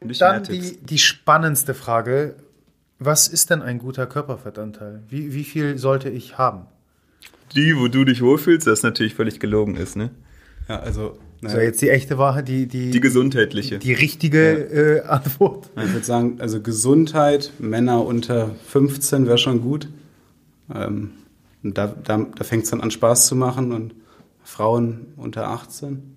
Dann die, die spannendste Frage. Was ist denn ein guter Körperfettanteil? Wie, wie viel sollte ich haben? Die, wo du dich wohlfühlst, das natürlich völlig gelogen ist, ne? Ja, also. Naja. So, jetzt die echte Wahrheit, die, die, die gesundheitliche. Die richtige ja. äh, Antwort. Ich würde sagen, also Gesundheit, Männer unter 15 wäre schon gut. Ähm, da da, da fängt es dann an, Spaß zu machen und Frauen unter 18.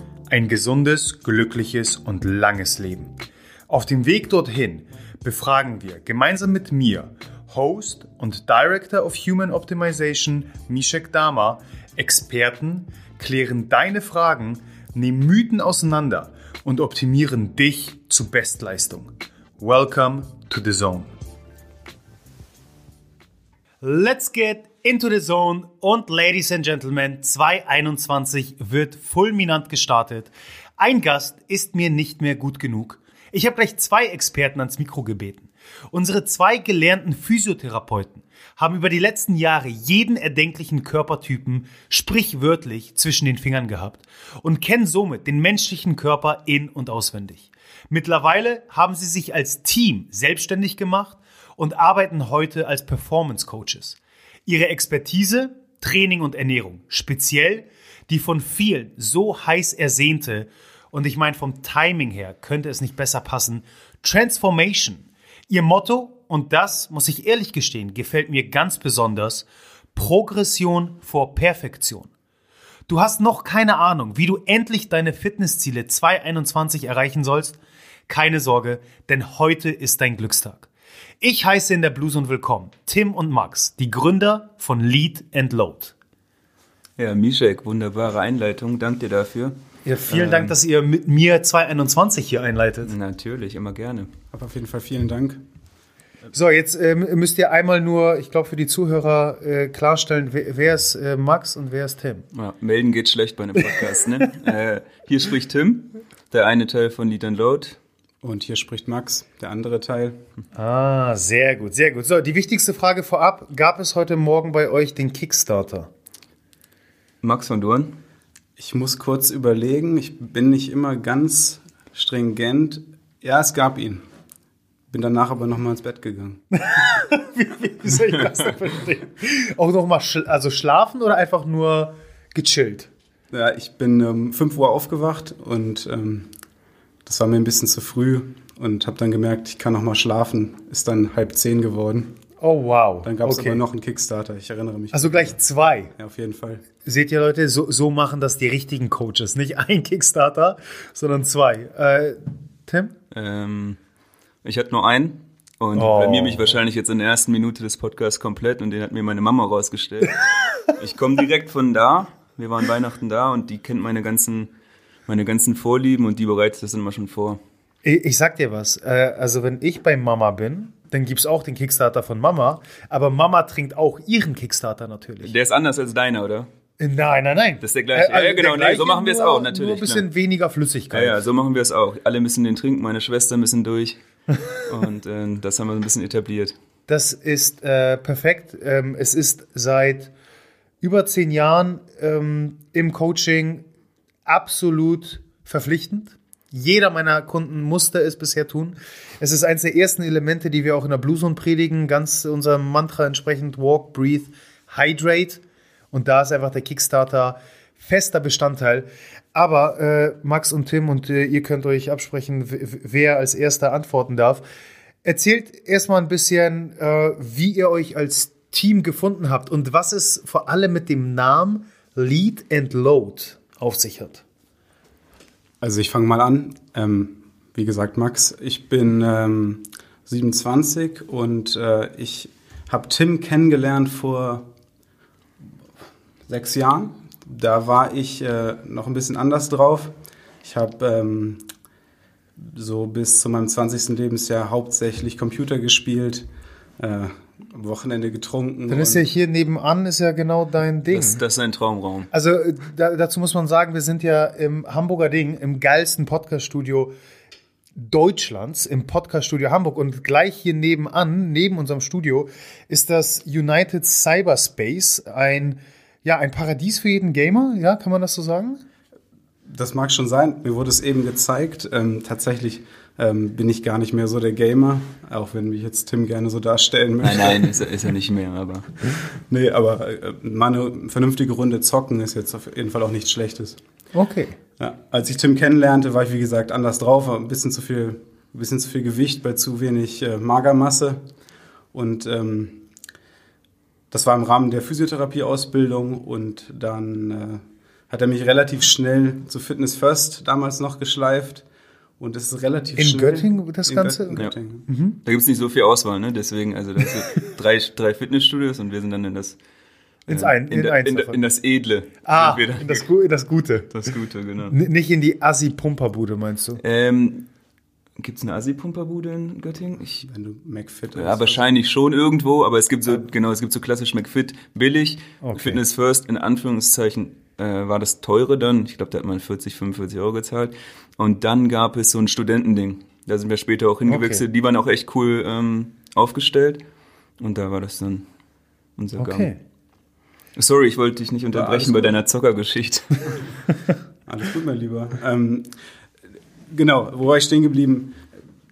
Ein gesundes, glückliches und langes Leben. Auf dem Weg dorthin befragen wir gemeinsam mit mir, Host und Director of Human Optimization Mishek Dama, Experten, klären deine Fragen, nehmen Mythen auseinander und optimieren dich zu Bestleistung. Welcome to the Zone. Let's get into the Zone und Ladies and Gentlemen, 2021 wird fulminant gestartet. Ein Gast ist mir nicht mehr gut genug. Ich habe gleich zwei Experten ans Mikro gebeten. Unsere zwei gelernten Physiotherapeuten haben über die letzten Jahre jeden erdenklichen Körpertypen sprichwörtlich zwischen den Fingern gehabt und kennen somit den menschlichen Körper in und auswendig. Mittlerweile haben sie sich als Team selbstständig gemacht und arbeiten heute als Performance Coaches. Ihre Expertise, Training und Ernährung, speziell die von vielen so heiß ersehnte, und ich meine vom Timing her könnte es nicht besser passen, Transformation. Ihr Motto, und das muss ich ehrlich gestehen, gefällt mir ganz besonders, Progression vor Perfektion. Du hast noch keine Ahnung, wie du endlich deine Fitnessziele 2021 erreichen sollst? Keine Sorge, denn heute ist dein Glückstag. Ich heiße in der Blues und willkommen Tim und Max, die Gründer von Lead and Load. Ja, Mishek, wunderbare Einleitung. Dank dir dafür. Ja, vielen ähm, Dank, dass ihr mit mir 2021 hier einleitet. Natürlich, immer gerne. Aber auf jeden Fall vielen Dank. So, jetzt ähm, müsst ihr einmal nur, ich glaube, für die Zuhörer äh, klarstellen, wer, wer ist äh, Max und wer ist Tim? Ja, melden geht schlecht bei einem Podcast. ne? äh, hier spricht Tim, der eine Teil von Lead and Load. Und hier spricht Max, der andere Teil. Ah, sehr gut, sehr gut. So, die wichtigste Frage vorab: Gab es heute Morgen bei euch den Kickstarter? Max von Dorn? Ich muss kurz überlegen. Ich bin nicht immer ganz stringent. Ja, es gab ihn. Bin danach aber nochmal ins Bett gegangen. wie, wie, soll ich das denn verstehen? Auch nochmal schl also schlafen oder einfach nur gechillt? Ja, ich bin um 5 Uhr aufgewacht und ähm, das war mir ein bisschen zu früh und habe dann gemerkt, ich kann noch mal schlafen. Ist dann halb zehn geworden. Oh wow. Dann gab es okay. aber noch einen Kickstarter, ich erinnere mich. Also gleich zwei. Ja, auf jeden Fall. Seht ihr Leute, so, so machen das die richtigen Coaches. Nicht ein Kickstarter, sondern zwei. Äh, Tim? Ähm, ich hatte nur einen. Und oh. blamier mich wahrscheinlich jetzt in der ersten Minute des Podcasts komplett und den hat mir meine Mama rausgestellt. ich komme direkt von da. Wir waren Weihnachten da und die kennt meine ganzen meine ganzen Vorlieben und die bereitet das immer schon vor. Ich, ich sag dir was, äh, also wenn ich bei Mama bin, dann gibt es auch den Kickstarter von Mama, aber Mama trinkt auch ihren Kickstarter natürlich. Der ist anders als deiner, oder? Nein, nein, nein. Das ist der gleiche. Äh, also ja, genau, nee, so machen wir es auch, natürlich. Nur ein bisschen klar. weniger Flüssigkeit. Ja, ja, so machen wir es auch. Alle müssen den trinken, meine Schwester müssen durch. und äh, das haben wir ein bisschen etabliert. Das ist äh, perfekt. Ähm, es ist seit über zehn Jahren ähm, im Coaching absolut verpflichtend. Jeder meiner Kunden musste es bisher tun. Es ist eines der ersten Elemente, die wir auch in der Blue Zone predigen, ganz unserem Mantra entsprechend Walk, Breathe, Hydrate. Und da ist einfach der Kickstarter fester Bestandteil. Aber äh, Max und Tim, und äh, ihr könnt euch absprechen, wer als erster antworten darf. Erzählt erstmal ein bisschen, äh, wie ihr euch als Team gefunden habt und was es vor allem mit dem Namen Lead and Load auf sich hat? Also ich fange mal an. Ähm, wie gesagt, Max, ich bin ähm, 27 und äh, ich habe Tim kennengelernt vor sechs Jahren. Da war ich äh, noch ein bisschen anders drauf. Ich habe ähm, so bis zu meinem 20. Lebensjahr hauptsächlich Computer gespielt, äh, am Wochenende getrunken. Dann ist ja hier nebenan ist ja genau dein Ding. Das, das ist ein Traumraum. Also äh, da, dazu muss man sagen, wir sind ja im Hamburger Ding, im geilsten Podcast-Studio Deutschlands, im Podcast-Studio Hamburg. Und gleich hier nebenan, neben unserem Studio, ist das United Cyberspace, ein, ja, ein Paradies für jeden Gamer, ja, kann man das so sagen? Das mag schon sein. Mir wurde es eben gezeigt. Ähm, tatsächlich ähm, bin ich gar nicht mehr so der Gamer, auch wenn mich jetzt Tim gerne so darstellen möchte. Nein, nein, ist, er- ist er nicht mehr, aber. Nee, aber äh, mal eine vernünftige Runde zocken ist jetzt auf jeden Fall auch nichts Schlechtes. Okay. Ja, als ich Tim kennenlernte, war ich wie gesagt anders drauf, ein bisschen zu viel, ein bisschen zu viel Gewicht bei zu wenig äh, Magermasse. Und ähm, das war im Rahmen der Physiotherapieausbildung und dann äh, hat er mich relativ schnell zu Fitness First damals noch geschleift. Und es ist relativ In schnell. Göttingen das in Ganze? In Ja. Göttingen. Da gibt es nicht so viel Auswahl, ne? Deswegen, also das sind drei, drei Fitnessstudios und wir sind dann in das. Ins äh, ein- in, in eins in, in das Edle. Ah, in das, in das Gute. das Gute, genau. N nicht in die Assi-Pumperbude, meinst du? Ähm, Gibt es eine Assi-Pumperbude in Göttingen? Ich, Wenn du McFit ja, wahrscheinlich schon irgendwo, aber es gibt so, genau, es gibt so klassisch McFit billig. Okay. Fitness First, in Anführungszeichen, äh, war das teure dann. Ich glaube, da hat man 40, 45 Euro gezahlt. Und dann gab es so ein Studentending. Da sind wir später auch hingewechselt. Okay. Die waren auch echt cool ähm, aufgestellt. Und da war das dann unser Okay. Gang. Sorry, ich wollte dich nicht unterbrechen bei deiner Zockergeschichte. Alles gut, mein Lieber. Ähm, genau, wo war ich stehen geblieben?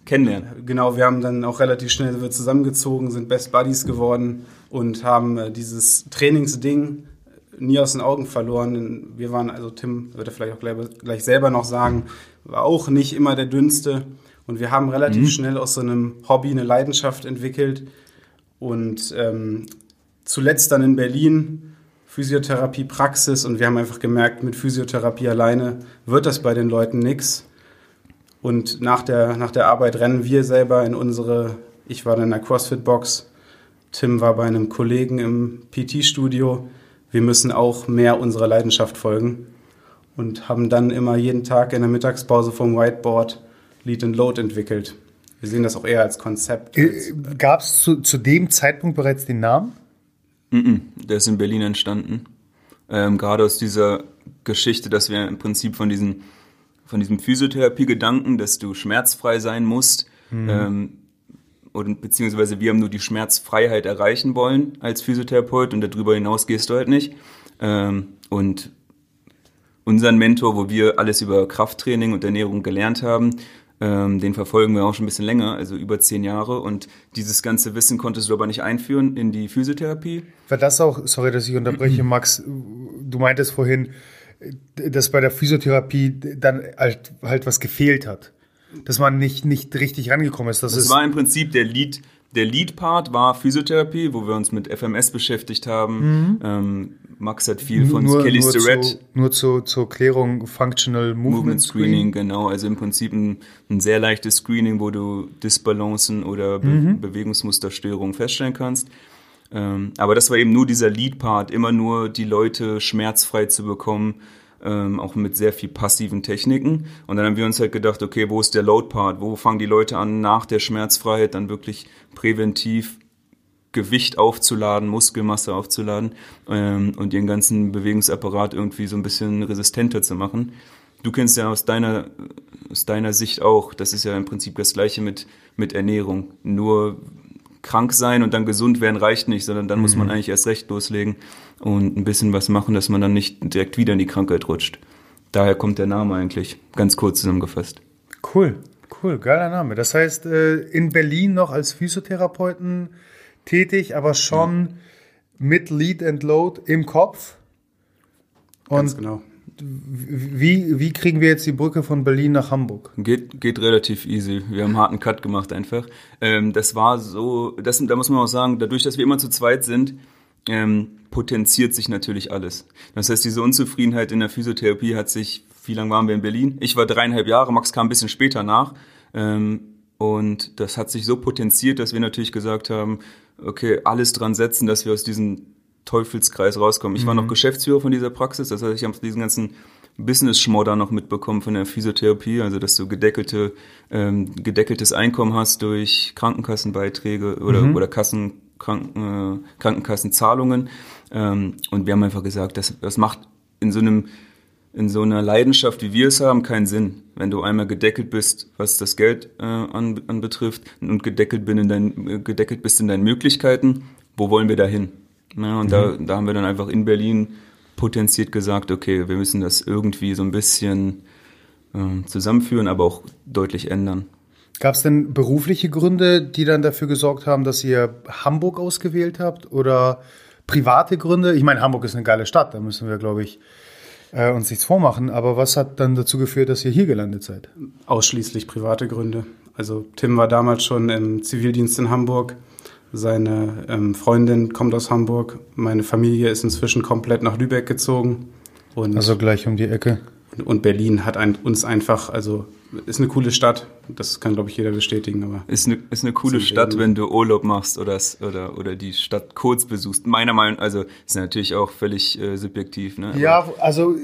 Kennenlernen. Genau, wir haben dann auch relativ schnell zusammengezogen, sind Best Buddies geworden und haben äh, dieses Trainingsding nie aus den Augen verloren. Wir waren, also Tim wird er vielleicht auch gleich, gleich selber noch sagen, war auch nicht immer der dünnste. Und wir haben relativ schnell aus so einem Hobby eine Leidenschaft entwickelt. Und ähm, zuletzt dann in Berlin Physiotherapie Praxis und wir haben einfach gemerkt, mit Physiotherapie alleine wird das bei den Leuten nix. Und nach der, nach der Arbeit rennen wir selber in unsere, ich war dann in der CrossFit-Box, Tim war bei einem Kollegen im PT-Studio. Wir müssen auch mehr unserer Leidenschaft folgen und haben dann immer jeden Tag in der Mittagspause vom Whiteboard Lead and Load entwickelt. Wir sehen das auch eher als Konzept. Als, Gab es zu, zu dem Zeitpunkt bereits den Namen? Mhm, der ist in Berlin entstanden. Ähm, gerade aus dieser Geschichte, dass wir im Prinzip von diesen von diesem Physiotherapie-Gedanken, dass du schmerzfrei sein musst, ähm, oder beziehungsweise wir haben nur die Schmerzfreiheit erreichen wollen als Physiotherapeut und darüber hinaus gehst du halt nicht. Ähm, und unseren Mentor, wo wir alles über Krafttraining und Ernährung gelernt haben, ähm, den verfolgen wir auch schon ein bisschen länger, also über zehn Jahre. Und dieses ganze Wissen konntest du aber nicht einführen in die Physiotherapie. War das auch, sorry, dass ich unterbreche, Max, du meintest vorhin, dass bei der Physiotherapie dann halt, halt was gefehlt hat. Dass man nicht, nicht richtig rangekommen ist. Das, Das ist war im Prinzip der Lead, der Lead-Part war Physiotherapie, wo wir uns mit FMS beschäftigt haben. Ähm, Max hat viel von Kelly nur, Starrett. zu, nur zu, zur Klärung Functional Movement, Movement Screening, Screening. genau. Also im Prinzip ein, ein sehr leichtes Screening, wo du Disbalancen oder Be Mhm. Bewegungsmusterstörungen feststellen kannst. Ähm, aber das war eben nur dieser Lead-Part, immer nur die Leute schmerzfrei zu bekommen, ähm, auch mit sehr viel passiven Techniken. Und dann haben wir uns halt gedacht, okay, wo ist der Load-Part? Wo fangen die Leute an, nach der Schmerzfreiheit dann wirklich präventiv Gewicht aufzuladen, Muskelmasse aufzuladen ähm, und ihren ganzen Bewegungsapparat irgendwie so ein bisschen resistenter zu machen. Du kennst ja aus deiner, aus deiner Sicht auch, das ist ja im Prinzip das gleiche mit, mit Ernährung. Nur krank sein und dann gesund werden reicht nicht, sondern dann muss man eigentlich erst recht loslegen und ein bisschen was machen, dass man dann nicht direkt wieder in die Krankheit rutscht. Daher kommt der Name eigentlich, ganz kurz zusammengefasst. Cool, cool, geiler Name. Das heißt, äh, in Berlin noch als Physiotherapeuten tätig, aber schon mit Lead and Load im Kopf. ganz Und genau. wie, wie kriegen wir jetzt die Brücke von Berlin nach Hamburg? Geht, geht relativ easy. Wir haben einen harten Cut gemacht einfach. Ähm, das war so, das, da muss man auch sagen, dadurch, dass wir immer zu zweit sind, ähm, potenziert sich natürlich alles. Das heißt, diese Unzufriedenheit in der Physiotherapie hat sich, wie lange waren wir in Berlin? Ich war dreieinhalb Jahre, Max kam ein bisschen später nach. Ähm, und das hat sich so potenziert, dass wir natürlich gesagt haben, okay, alles dran setzen, dass wir aus diesem Teufelskreis rauskommen. Ich war noch Geschäftsführer von dieser Praxis, das heißt, ich habe diesen ganzen Business-Schmodder noch mitbekommen von der Physiotherapie, also dass du gedeckelte, ähm, gedeckeltes Einkommen hast durch Krankenkassenbeiträge oder, mhm. oder Kassen, Kranken, äh, Krankenkassenzahlungen. Ähm, und wir haben einfach gesagt, das, das macht in so einem in so einer Leidenschaft, wie wir es haben, keinen Sinn. Wenn du einmal gedeckelt bist, was das Geld äh, an, anbetrifft und gedeckelt, bin in dein, gedeckelt bist in deinen Möglichkeiten, wo wollen wir da hin? Ja, und mhm. da, da haben wir dann einfach in Berlin potenziert gesagt, okay, wir müssen das irgendwie so ein bisschen äh, zusammenführen, aber auch deutlich ändern. Gab es denn berufliche Gründe, die dann dafür gesorgt haben, dass ihr Hamburg ausgewählt habt oder private Gründe? Ich meine, Hamburg ist eine geile Stadt, da müssen wir, glaube ich, äh, uns nichts vormachen. Aber was hat dann dazu geführt, dass ihr hier gelandet seid? Ausschließlich private Gründe. Also Tim war damals schon im Zivildienst in Hamburg seine ähm, Freundin kommt aus Hamburg. Meine Familie ist inzwischen komplett nach Lübeck gezogen. Und, also gleich um die Ecke. Und Berlin hat ein, uns einfach, also ist eine coole Stadt. Das kann, glaube ich, jeder bestätigen. Aber ist eine, ist eine coole Stadt, wenn du Urlaub machst oder, oder, oder die Stadt kurz besuchst. Meiner Meinung nach, also ist natürlich auch völlig äh, subjektiv. Ne? ja, also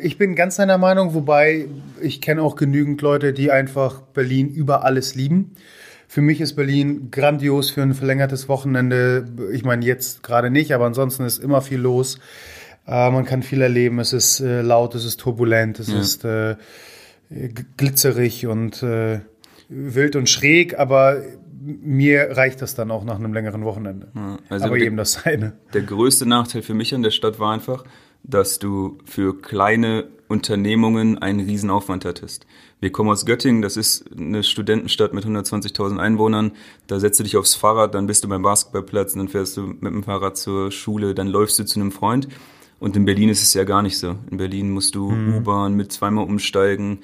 ich bin ganz deiner Meinung, wobei ich kenne auch genügend Leute, die einfach Berlin über alles lieben. Für mich ist Berlin grandios für ein verlängertes Wochenende. Ich meine, jetzt gerade nicht, aber ansonsten ist immer viel los. Äh, man kann viel erleben. Es ist äh, laut, es ist turbulent, es ja. ist äh, glitzerig und äh, wild und schräg, aber mir reicht das dann auch nach einem längeren Wochenende. Also aber eben das seine. Der größte Nachteil für mich an der Stadt war einfach, dass du für kleine Unternehmungen einen Riesenaufwand hattest. Wir kommen aus Göttingen, das ist eine Studentenstadt mit 120.000 Einwohnern. Da setzt du dich aufs Fahrrad, dann bist du beim Basketballplatz, dann fährst du mit dem Fahrrad zur Schule, dann läufst du zu einem Freund. Und in Berlin ist es ja gar nicht so. In Berlin musst du mhm. U-Bahn mit zweimal umsteigen.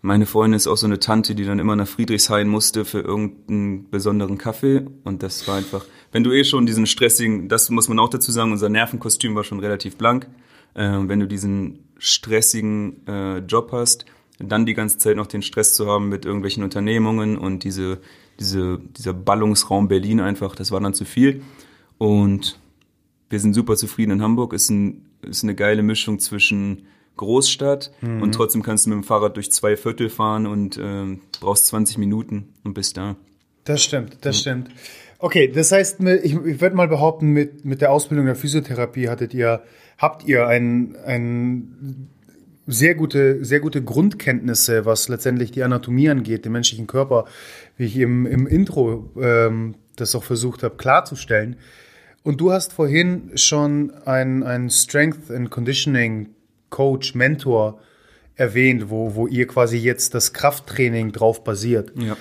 Meine Freundin ist auch so eine Tante, die dann immer nach Friedrichshain musste für irgendeinen besonderen Kaffee. Und das war einfach, wenn du eh schon diesen stressigen, das muss man auch dazu sagen, unser Nervenkostüm war schon relativ blank. Äh, wenn du diesen stressigen äh, Job hast, dann die ganze Zeit noch den Stress zu haben mit irgendwelchen Unternehmungen und diese, diese, dieser Ballungsraum Berlin einfach, das war dann zu viel. Und wir sind super zufrieden in Hamburg. Ist, ein, ist eine geile Mischung zwischen Großstadt mhm. und trotzdem kannst du mit dem Fahrrad durch zwei Viertel fahren und äh, brauchst 20 Minuten und bist da. Das stimmt, das mhm. stimmt. Okay, das heißt, ich, ich würde mal behaupten, mit, mit der Ausbildung der Physiotherapie hattet ihr, habt ihr ein, ein sehr gute, sehr gute Grundkenntnisse, was letztendlich die Anatomie angeht, den menschlichen Körper, wie ich im, im Intro ähm, das auch versucht habe klarzustellen. Und du hast vorhin schon einen, einen Strength and Conditioning Coach, Mentor erwähnt, wo, wo ihr quasi jetzt das Krafttraining drauf basiert. Ja.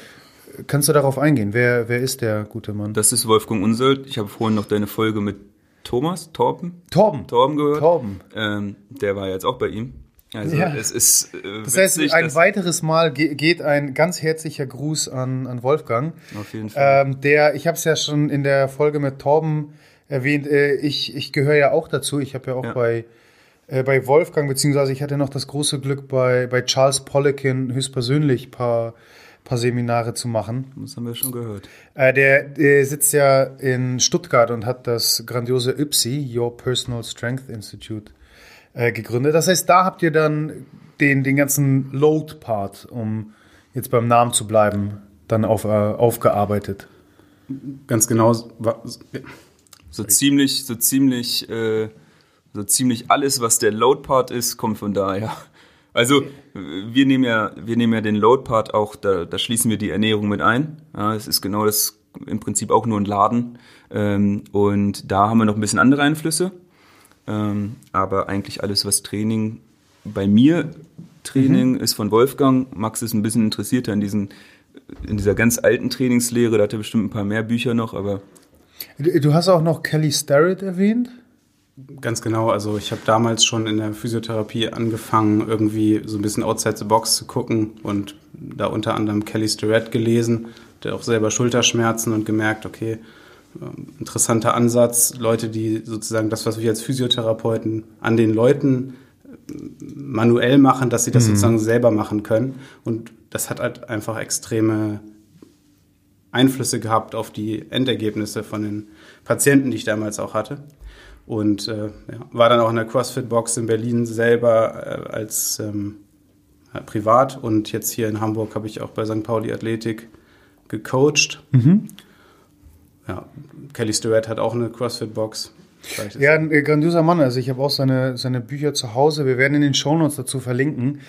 Kannst du darauf eingehen? Wer, wer ist der gute Mann? Das ist Wolfgang Unselt. Ich habe vorhin noch deine Folge mit Thomas, Torben? Torben. Torben gehört. Torben. Ähm, der war jetzt auch bei ihm. Also ja. es ist. Äh, das heißt, witzig, ein weiteres Mal geht ein ganz herzlicher Gruß an, an Wolfgang. Auf jeden Fall. Ähm, der, ich habe es ja schon in der Folge mit Torben erwähnt. Äh, ich ich gehöre ja auch dazu. Ich habe ja auch ja. bei äh, bei Wolfgang beziehungsweise ich hatte noch das große Glück bei bei Charles Poliquin höchstpersönlich paar paar Seminare zu machen. Das haben wir schon gehört. Äh, der, der sitzt ja in Stuttgart und hat das grandiose YPSI, Your Personal Strength Institute äh, gegründet. Das heißt, da habt ihr dann den, den ganzen Load-Part, um jetzt beim Namen zu bleiben, dann auf, äh, aufgearbeitet. Ganz genau. So ziemlich, so ziemlich, äh, so ziemlich alles, was der Load-Part ist, kommt von daher. Also wir nehmen ja, wir nehmen ja den Load-Part auch, da, da schließen wir die Ernährung mit ein. Ja, es ist genau das, im Prinzip auch nur ein Laden. Ähm, und da haben wir noch ein bisschen andere Einflüsse. Ähm, aber eigentlich alles, was Training bei mir Training mhm. ist von Wolfgang. Max ist ein bisschen interessierter in diesen in dieser ganz alten Trainingslehre. Da hat er bestimmt ein paar mehr Bücher noch, aber Du hast auch noch Kelly Starrett erwähnt? Ganz genau. Also ich habe damals schon in der Physiotherapie angefangen, irgendwie so ein bisschen outside the box zu gucken und da unter anderem Kelly Starrett gelesen, der auch selber Schulterschmerzen und gemerkt, okay, ähm, interessanter Ansatz, Leute, die sozusagen das, was wir als Physiotherapeuten an den Leuten äh, manuell machen, dass sie das mhm. sozusagen selber machen können. Und das hat halt einfach extreme Einflüsse gehabt auf die Endergebnisse von den Patienten, die ich damals auch hatte. und äh, ja, war dann auch in der CrossFit-Box in Berlin selber äh, als ähm, ja, privat und jetzt hier in Hamburg habe ich auch bei St. Pauli Athletik gecoacht. Mhm. Ja, Kelly Stewart hat auch eine CrossFit-Box. Ja, ein grandioser Mann. Also ich habe auch seine, seine Bücher zu Hause. Wir werden in den Shownotes dazu verlinken.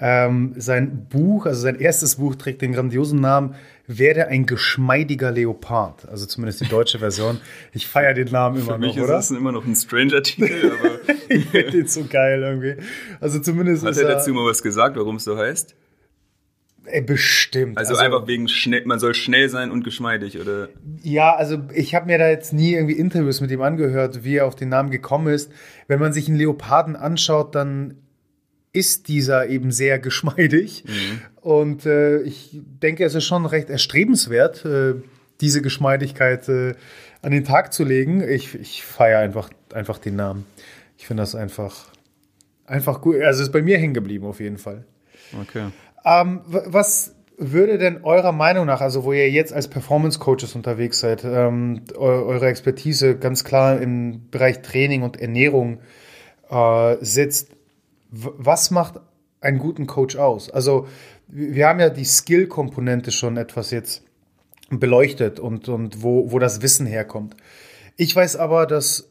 Ähm, sein Buch, also sein erstes Buch trägt den grandiosen Namen Werde ein geschmeidiger Leopard. Also zumindest die deutsche Version. Ich feiere den Namen immer Für noch, mich oder? ist das immer noch ein Stranger-Titel, aber ich finde den so geil irgendwie. Also zumindest hat er dazu mal was gesagt, warum es so heißt? ey, bestimmt. Also, einfach wegen schnell, man soll schnell sein und geschmeidig, oder? Ja, also ich habe mir da jetzt nie irgendwie Interviews mit ihm angehört, wie er auf den Namen gekommen ist. Wenn man sich einen Leoparden anschaut, dann ist dieser eben sehr geschmeidig. Und äh, ich denke, es ist schon recht erstrebenswert, äh, diese Geschmeidigkeit äh, an den Tag zu legen. Ich, ich feiere einfach, einfach den Namen. Ich finde das einfach, einfach gut. Also es ist bei mir hängen geblieben auf jeden Fall. Okay. Ähm, was würde denn eurer Meinung nach, also wo ihr jetzt als Performance Coaches unterwegs seid, ähm, eu eure Expertise ganz klar im Bereich Training und Ernährung äh, sitzt, was macht einen guten Coach aus? Also wir haben ja die Skill-Komponente schon etwas jetzt beleuchtet und, und wo, wo das Wissen herkommt. Ich weiß aber, dass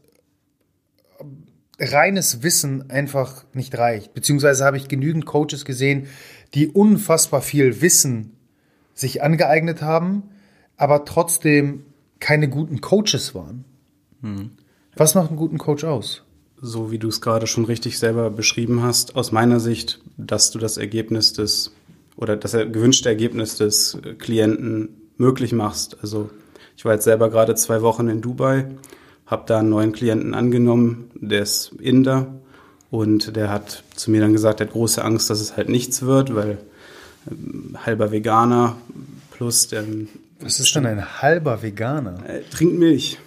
reines Wissen einfach nicht reicht. Beziehungsweise habe ich genügend Coaches gesehen, die unfassbar viel Wissen sich angeeignet haben, aber trotzdem keine guten Coaches waren. Was macht einen guten Coach aus? So wie du es gerade schon richtig selber beschrieben hast, aus meiner Sicht, dass du das Ergebnis des oder das gewünschte Ergebnis des Klienten möglich machst. Also ich war jetzt selber gerade zwei Wochen in Dubai, habe da einen neuen Klienten angenommen, der ist Inder und der hat zu mir dann gesagt, er hat große Angst, dass es halt nichts wird, weil ähm, halber Veganer plus der Was ist denn ein halber Veganer? äh, trinkt Milch.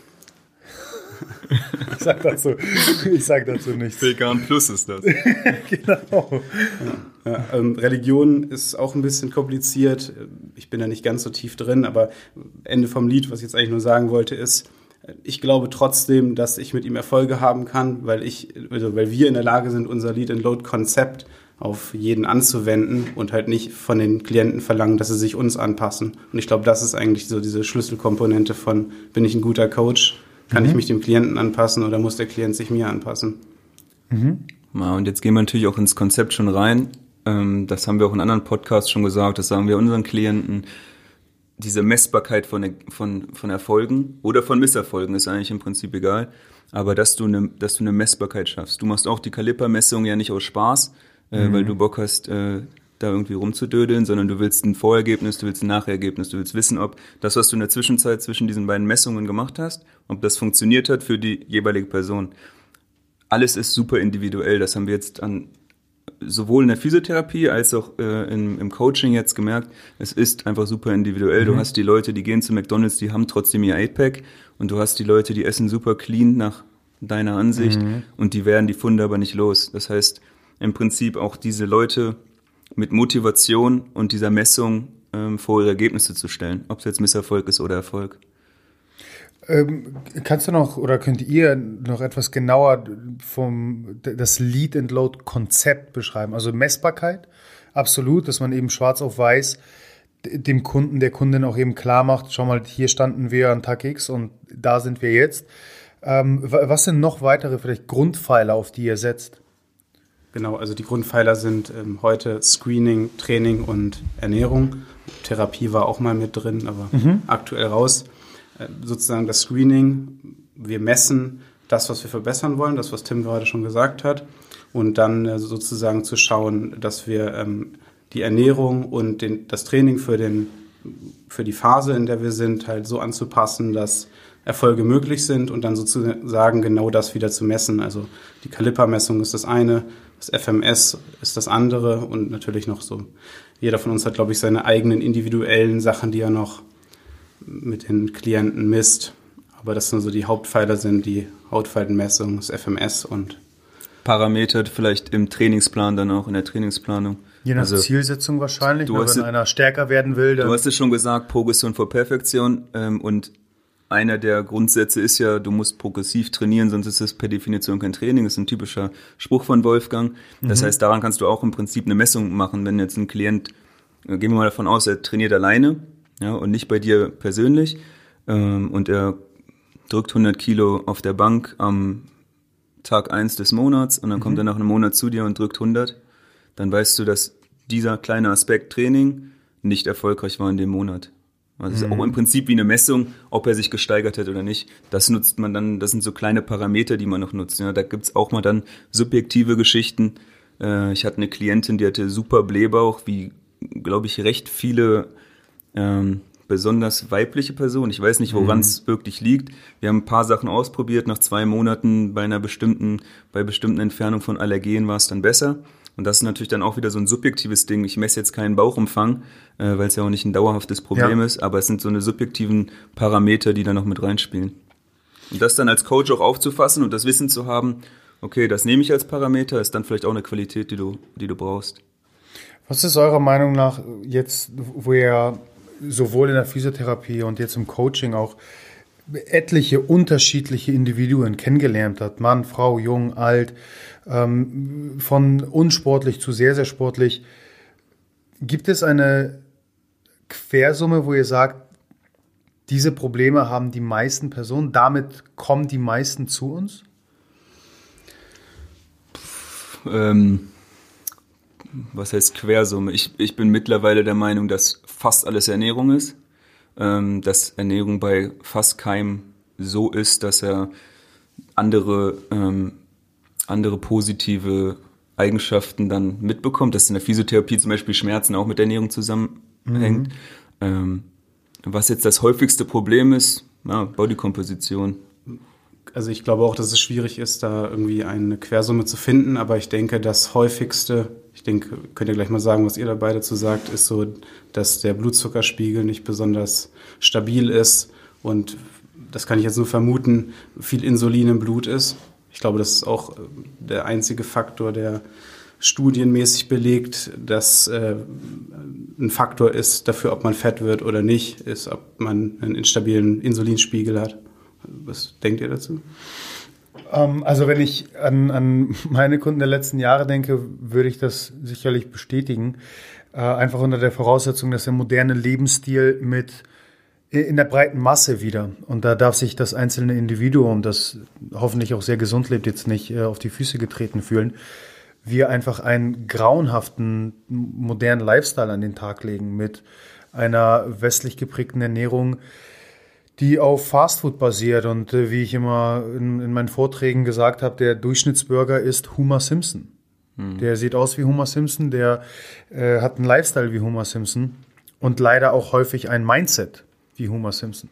Ich sag dazu, ich sag dazu nichts. Vegan Plus ist das. Genau. Ja, ähm, Religion ist auch ein bisschen kompliziert. Ich bin da nicht ganz so tief drin, aber Ende vom Lied, was ich jetzt eigentlich nur sagen wollte, ist, ich glaube trotzdem, dass ich mit ihm Erfolge haben kann, weil ich, also weil wir in der Lage sind, unser Lead and Load Konzept auf jeden anzuwenden und halt nicht von den Klienten verlangen, dass sie sich uns anpassen. Und ich glaube, das ist eigentlich so diese Schlüsselkomponente von, bin ich ein guter Coach? Kann ich mich dem Klienten anpassen oder muss der Klient sich mir anpassen? Ja, und jetzt gehen wir natürlich auch ins Konzept schon rein. Ähm, das haben wir auch in anderen Podcasts schon gesagt, das sagen wir unseren Klienten. Diese Messbarkeit von, von, von Erfolgen oder von Misserfolgen ist eigentlich im Prinzip egal. Aber dass du eine, dass du eine Messbarkeit schaffst. Du machst auch die Kalipermessung ja nicht aus Spaß, äh, weil du Bock hast, äh, da irgendwie rumzudödeln, sondern du willst ein Vorergebnis, du willst ein Nachergebnis, du willst wissen, ob das, was du in der Zwischenzeit zwischen diesen beiden Messungen gemacht hast, ob das funktioniert hat für die jeweilige Person alles ist super individuell. Das haben wir jetzt an sowohl in der Physiotherapie als auch äh, im, im Coaching jetzt gemerkt. Es ist einfach super individuell. Du hast die Leute, die gehen zu McDonalds, die haben trotzdem ihr 8-Pack und du hast die Leute, die essen super clean nach deiner Ansicht und die werden die Funde aber nicht los. Das heißt, im Prinzip auch diese Leute mit Motivation und dieser Messung ähm, vor ihre Ergebnisse zu stellen, ob es jetzt Misserfolg ist oder Erfolg. Ähm, kannst du noch oder könnt ihr noch etwas genauer vom das Lead and Load Konzept beschreiben? Also Messbarkeit, absolut, dass man eben schwarz auf weiß dem Kunden, der Kundin auch eben klar macht, schau mal, hier standen wir an Tag X und da sind wir jetzt. Ähm, wa- was sind noch weitere vielleicht Grundpfeiler, auf die ihr setzt? Genau, also die Grundpfeiler sind ähm, heute Screening, Training und Ernährung. Therapie war auch mal mit drin, aber aktuell raus. Äh, sozusagen das Screening, wir messen das, was wir verbessern wollen, das, was Tim gerade schon gesagt hat. Und dann äh, sozusagen zu schauen, dass wir ähm, die Ernährung und den, das Training für, den, für die Phase, in der wir sind, halt so anzupassen, dass Erfolge möglich sind und dann sozusagen genau das wieder zu messen. Also die Kalipermessung ist das eine, das FMS ist das andere und natürlich noch so. Jeder von uns hat, glaube ich, seine eigenen individuellen Sachen, die er noch mit den Klienten misst. Aber das sind so die Hauptpfeiler sind die Hautfaltenmessung, das FMS und Parameter vielleicht im Trainingsplan dann auch, in der Trainingsplanung. Je nach Also, Zielsetzung wahrscheinlich. du ne, hast wenn es- einer stärker werden will, dann Du hast es schon gesagt, Progression vor Perfektion ähm, und einer der Grundsätze ist ja, du musst progressiv trainieren, sonst ist es per Definition kein Training. Das ist ein typischer Spruch von Wolfgang. Das mhm. heißt, daran kannst du auch im Prinzip eine Messung machen. Wenn jetzt ein Klient, äh, gehen wir mal davon aus, er trainiert alleine ja, und nicht bei dir persönlich ähm, und er drückt 100 Kilo auf der Bank am Tag eins des Monats und dann mhm. kommt er nach einem Monat zu dir und drückt 100, dann weißt du, dass dieser kleine Aspekt Training nicht erfolgreich war in dem Monat. Also es ist auch mhm. im Prinzip wie eine Messung, ob er sich gesteigert hat oder nicht. Das nutzt man dann, das sind so kleine Parameter, die man noch nutzt. Ja, da gibt's auch mal dann subjektive Geschichten. Äh, ich hatte eine Klientin, die hatte super Blähbauch, wie, glaube ich, recht viele ähm, besonders weibliche Personen. Ich weiß nicht, woran es mhm. wirklich liegt. Wir haben ein paar Sachen ausprobiert. Nach zwei Monaten bei einer bestimmten, bei bestimmten Entfernung von Allergen war es dann besser. Und das ist natürlich dann auch wieder so ein subjektives Ding. Ich messe jetzt keinen Bauchumfang, äh, weil es ja auch nicht ein dauerhaftes Problem ja. ist, aber es sind so eine subjektiven Parameter, die da noch mit reinspielen. Und das dann als Coach auch aufzufassen und das Wissen zu haben, okay, das nehme ich als Parameter, ist dann vielleicht auch eine Qualität, die du, die du brauchst. Was ist eurer Meinung nach jetzt, wo ihr sowohl in der Physiotherapie und jetzt im Coaching auch etliche unterschiedliche Individuen kennengelernt hat, Mann, Frau, jung, alt, ähm, von unsportlich zu sehr, sehr sportlich. Gibt es eine Quersumme, wo ihr sagt, diese Probleme haben die meisten Personen, damit kommen die meisten zu uns? Ähm, was heißt Quersumme? Ich, ich bin mittlerweile der Meinung, dass fast alles Ernährung ist. Ähm, dass Ernährung bei fast keinem so ist, dass er andere ähm, andere positive Eigenschaften dann mitbekommt, dass in der Physiotherapie zum Beispiel Schmerzen auch mit Ernährung zusammenhängt. Mhm. Ähm, was jetzt das häufigste Problem ist, ja, Bodykomposition. Also ich glaube auch, dass es schwierig ist, da irgendwie eine Quersumme zu finden, aber ich denke, das häufigste, ich denke, könnt ihr gleich mal sagen, was ihr dabei dazu sagt, ist so, dass der Blutzuckerspiegel nicht besonders stabil ist und das kann ich jetzt nur vermuten, viel Insulin im Blut ist ich glaube, das ist auch äh, der einzige Faktor, der studienmäßig belegt, dass äh, ein Faktor ist dafür, ob man fett wird oder nicht, ist, ob man einen instabilen Insulinspiegel hat. Was denkt ihr dazu? Ähm, also wenn ich an, an, meine Kunden der letzten Jahre denke, würde ich das sicherlich bestätigen. Äh, einfach unter der Voraussetzung, dass der moderne Lebensstil mit in der breiten Masse wieder. Und da darf sich das einzelne Individuum, das hoffentlich auch sehr gesund lebt, jetzt nicht äh, auf die Füße getreten fühlen. Wir einfach einen grauenhaften modernen Lifestyle an den Tag legen mit einer westlich geprägten Ernährung, die auf Fastfood basiert. Und äh, wie ich immer in, in, meinen Vorträgen gesagt habe, der Durchschnittsbürger ist Homer Simpson. Hm. Der sieht aus wie Homer Simpson, der äh, hat einen Lifestyle wie Homer Simpson und leider auch häufig ein Mindset wie Homer Simpson.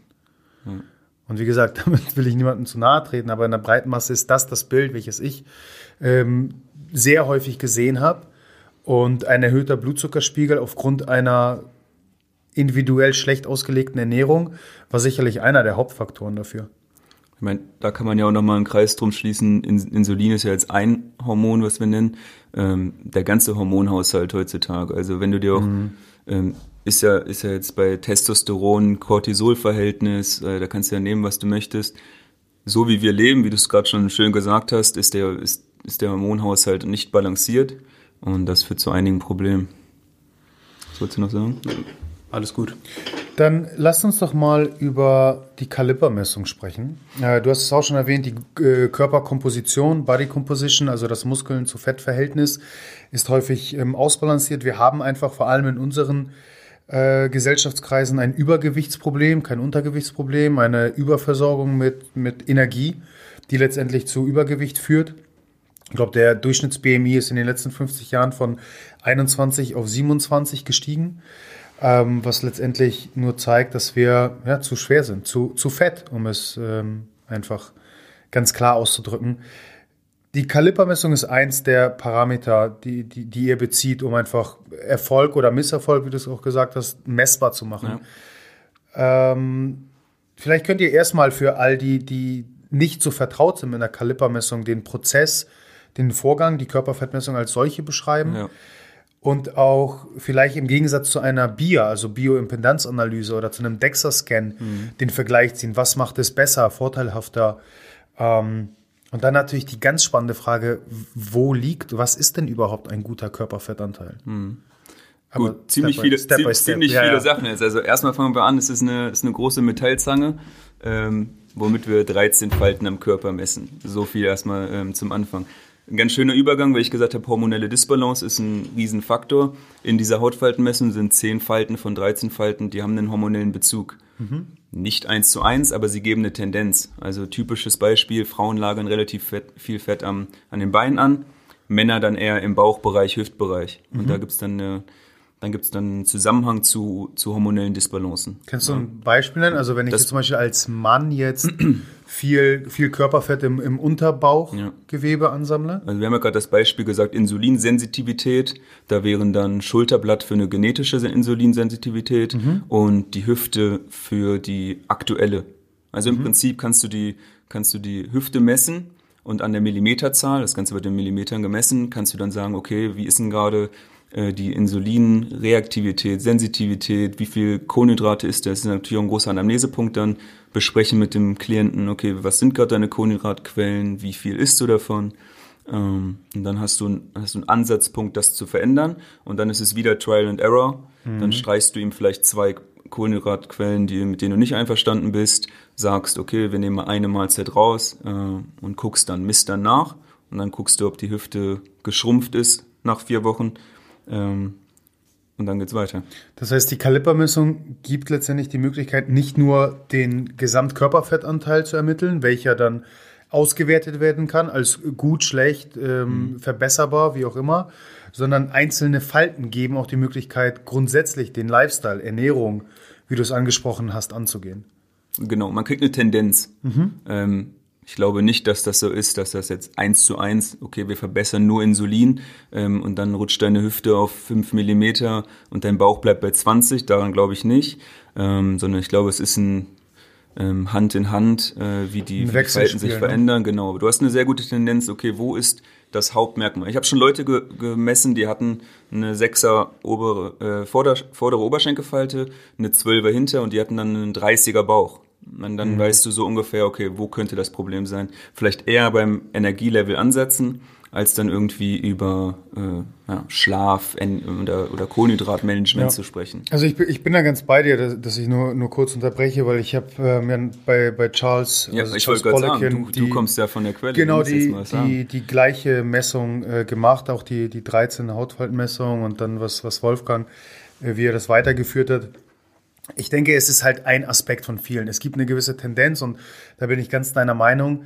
Mhm. Und wie gesagt, damit will ich niemandem zu nahe treten, aber in der breiten Masse ist das das Bild, welches ich ähm, sehr häufig gesehen habe. Und ein erhöhter Blutzuckerspiegel aufgrund einer individuell schlecht ausgelegten Ernährung war sicherlich einer der Hauptfaktoren dafür. Ich meine, da kann man ja auch nochmal einen Kreis drum schließen. Insulin ist ja jetzt ein Hormon, was wir nennen. Ähm, der ganze Hormonhaushalt heutzutage. Also wenn du dir auch mhm. ähm, ist ja, ist ja jetzt bei Testosteron, Cortisol-Verhältnis, äh, da kannst du ja nehmen, was du möchtest. So wie wir leben, wie du es gerade schon schön gesagt hast, ist der, ist, ist der Hormonhaushalt nicht balanciert und das führt zu einigen Problemen. Was wolltest du noch sagen? Alles gut. Dann lasst uns doch mal über die Kalibermessung sprechen. Äh, du hast es auch schon erwähnt, die äh, Körperkomposition, Body Composition, also das Muskeln zu Fettverhältnis, ist häufig ähm, ausbalanciert. Wir haben einfach vor allem in unseren äh, Gesellschaftskreisen ein Übergewichtsproblem, kein Untergewichtsproblem, eine Überversorgung mit, mit Energie, die letztendlich zu Übergewicht führt. Ich glaube, der Durchschnitts-BMI ist in den letzten 50 Jahren von 21 auf 27 gestiegen, ähm, was letztendlich nur zeigt, dass wir ja, zu schwer sind, zu, zu fett, um es ähm, einfach ganz klar auszudrücken. Die Kalipermessung ist eins der Parameter, die, die, die ihr bezieht, um einfach Erfolg oder Misserfolg, wie du es auch gesagt hast, messbar zu machen. Ja. Ähm, vielleicht könnt ihr erstmal für all die, die nicht so vertraut sind mit der Kalipermessung, den Prozess, den Vorgang, die Körperfettmessung als solche beschreiben. Ja. und auch vielleicht im Gegensatz zu einer BIA, also Bioimpedanzanalyse oder zu einem DEXA-Scan Mhm. den Vergleich ziehen. Was macht es besser, vorteilhafter? Ähm, und dann natürlich die ganz spannende Frage, wo liegt, was ist denn überhaupt ein guter Körperfettanteil? Aber Gut, ziemlich by- viele, step step. ziemlich Ja, viele ja. Sachen jetzt. Also erstmal fangen wir an, es ist eine, ist eine große Metallzange, ähm, womit wir 13 Falten am Körper messen. So viel erstmal ähm, zum Anfang. Ein ganz schöner Übergang, weil ich gesagt habe, hormonelle Disbalance ist ein Riesenfaktor. In dieser Hautfaltenmessung sind 10 Falten von 13 Falten, die haben einen hormonellen Bezug. Nicht eins zu eins, aber sie geben eine Tendenz. Also typisches Beispiel, Frauen lagern relativ fett, viel Fett am, an den Beinen an, Männer dann eher im Bauchbereich, Hüftbereich. Und da gibt's dann eine, dann gibt's dann einen Zusammenhang zu, zu hormonellen Disbalancen. Kannst du ein Beispiel nennen? Also wenn ich Das- jetzt zum Beispiel als Mann jetzt viel, viel Körperfett im, im Unterbauchgewebe ansammle? Also wir haben ja gerade das Beispiel gesagt, Insulinsensitivität. Da wären dann Schulterblatt für eine genetische Insulinsensitivität und die Hüfte für die aktuelle. Also im Prinzip kannst du die, kannst du die Hüfte messen und an der Millimeterzahl, das Ganze wird in Millimetern gemessen, kannst du dann sagen, okay, wie ist denn gerade die Insulinreaktivität, Sensitivität, wie viel Kohlenhydrate ist das? Das ist natürlich auch ein großer Anamnesepunkt dann. Besprechen mit dem Klienten, okay, was sind gerade deine Kohlenhydratquellen, wie viel isst du davon? Ähm, und dann hast du, einen- hast du einen Ansatzpunkt, das zu verändern. Und dann ist es wieder Trial and Error. Dann streichst du ihm vielleicht zwei Kohlenhydratquellen, die, mit denen du nicht einverstanden bist, sagst, okay, wir nehmen mal eine Mahlzeit raus äh, und guckst dann, misst dann nach. Und dann guckst du, ob die Hüfte geschrumpft ist nach vier Wochen. Ähm, und dann geht's weiter. Das heißt, die Kalipermessung gibt letztendlich die Möglichkeit, nicht nur den Gesamtkörperfettanteil zu ermitteln, welcher dann ausgewertet werden kann als gut, schlecht, ähm, verbesserbar, wie auch immer, sondern einzelne Falten geben auch die Möglichkeit, grundsätzlich den Lifestyle, Ernährung, wie du es angesprochen hast, anzugehen. Genau, man kriegt eine Tendenz. Ähm, ich glaube nicht, dass das so ist, dass das jetzt eins zu eins, okay, wir verbessern nur Insulin ähm, und dann rutscht deine Hüfte auf 5 Millimeter und dein Bauch bleibt bei 20, daran glaube ich nicht, ähm, sondern ich glaube, es ist ein ähm, Hand in Hand, äh, wie die, Wechselspiel, sich ne? verändern. Genau, aber du hast eine sehr gute Tendenz, okay, wo ist das Hauptmerkmal? Ich habe schon Leute ge gemessen, die hatten eine 6er obere, äh, Vorder vordere Oberschenkelfalte, eine 12er hinter und die hatten dann einen 30er Bauch. Und dann Mhm. weißt du so ungefähr, okay, wo könnte das Problem sein? Vielleicht eher beim Energielevel ansetzen, als dann irgendwie über äh, ja, Schlaf oder, oder Kohlenhydratmanagement Ja. zu sprechen. Also ich, bin- ich bin da ganz bei dir, dass, dass ich nur, nur kurz unterbreche, weil ich habe ähm, ja bei, bei Charles, Ja, also ich Charles wollte gerade sagen, du, du kommst ja von der Quelle. Genau, die, die, die gleiche Messung äh, gemacht, auch die, die 13 Hautfaltmessung und dann was, was Wolfgang, äh, wie er das weitergeführt hat. Ich denke, es ist halt ein Aspekt von vielen. Es gibt eine gewisse Tendenz und da bin ich ganz deiner Meinung.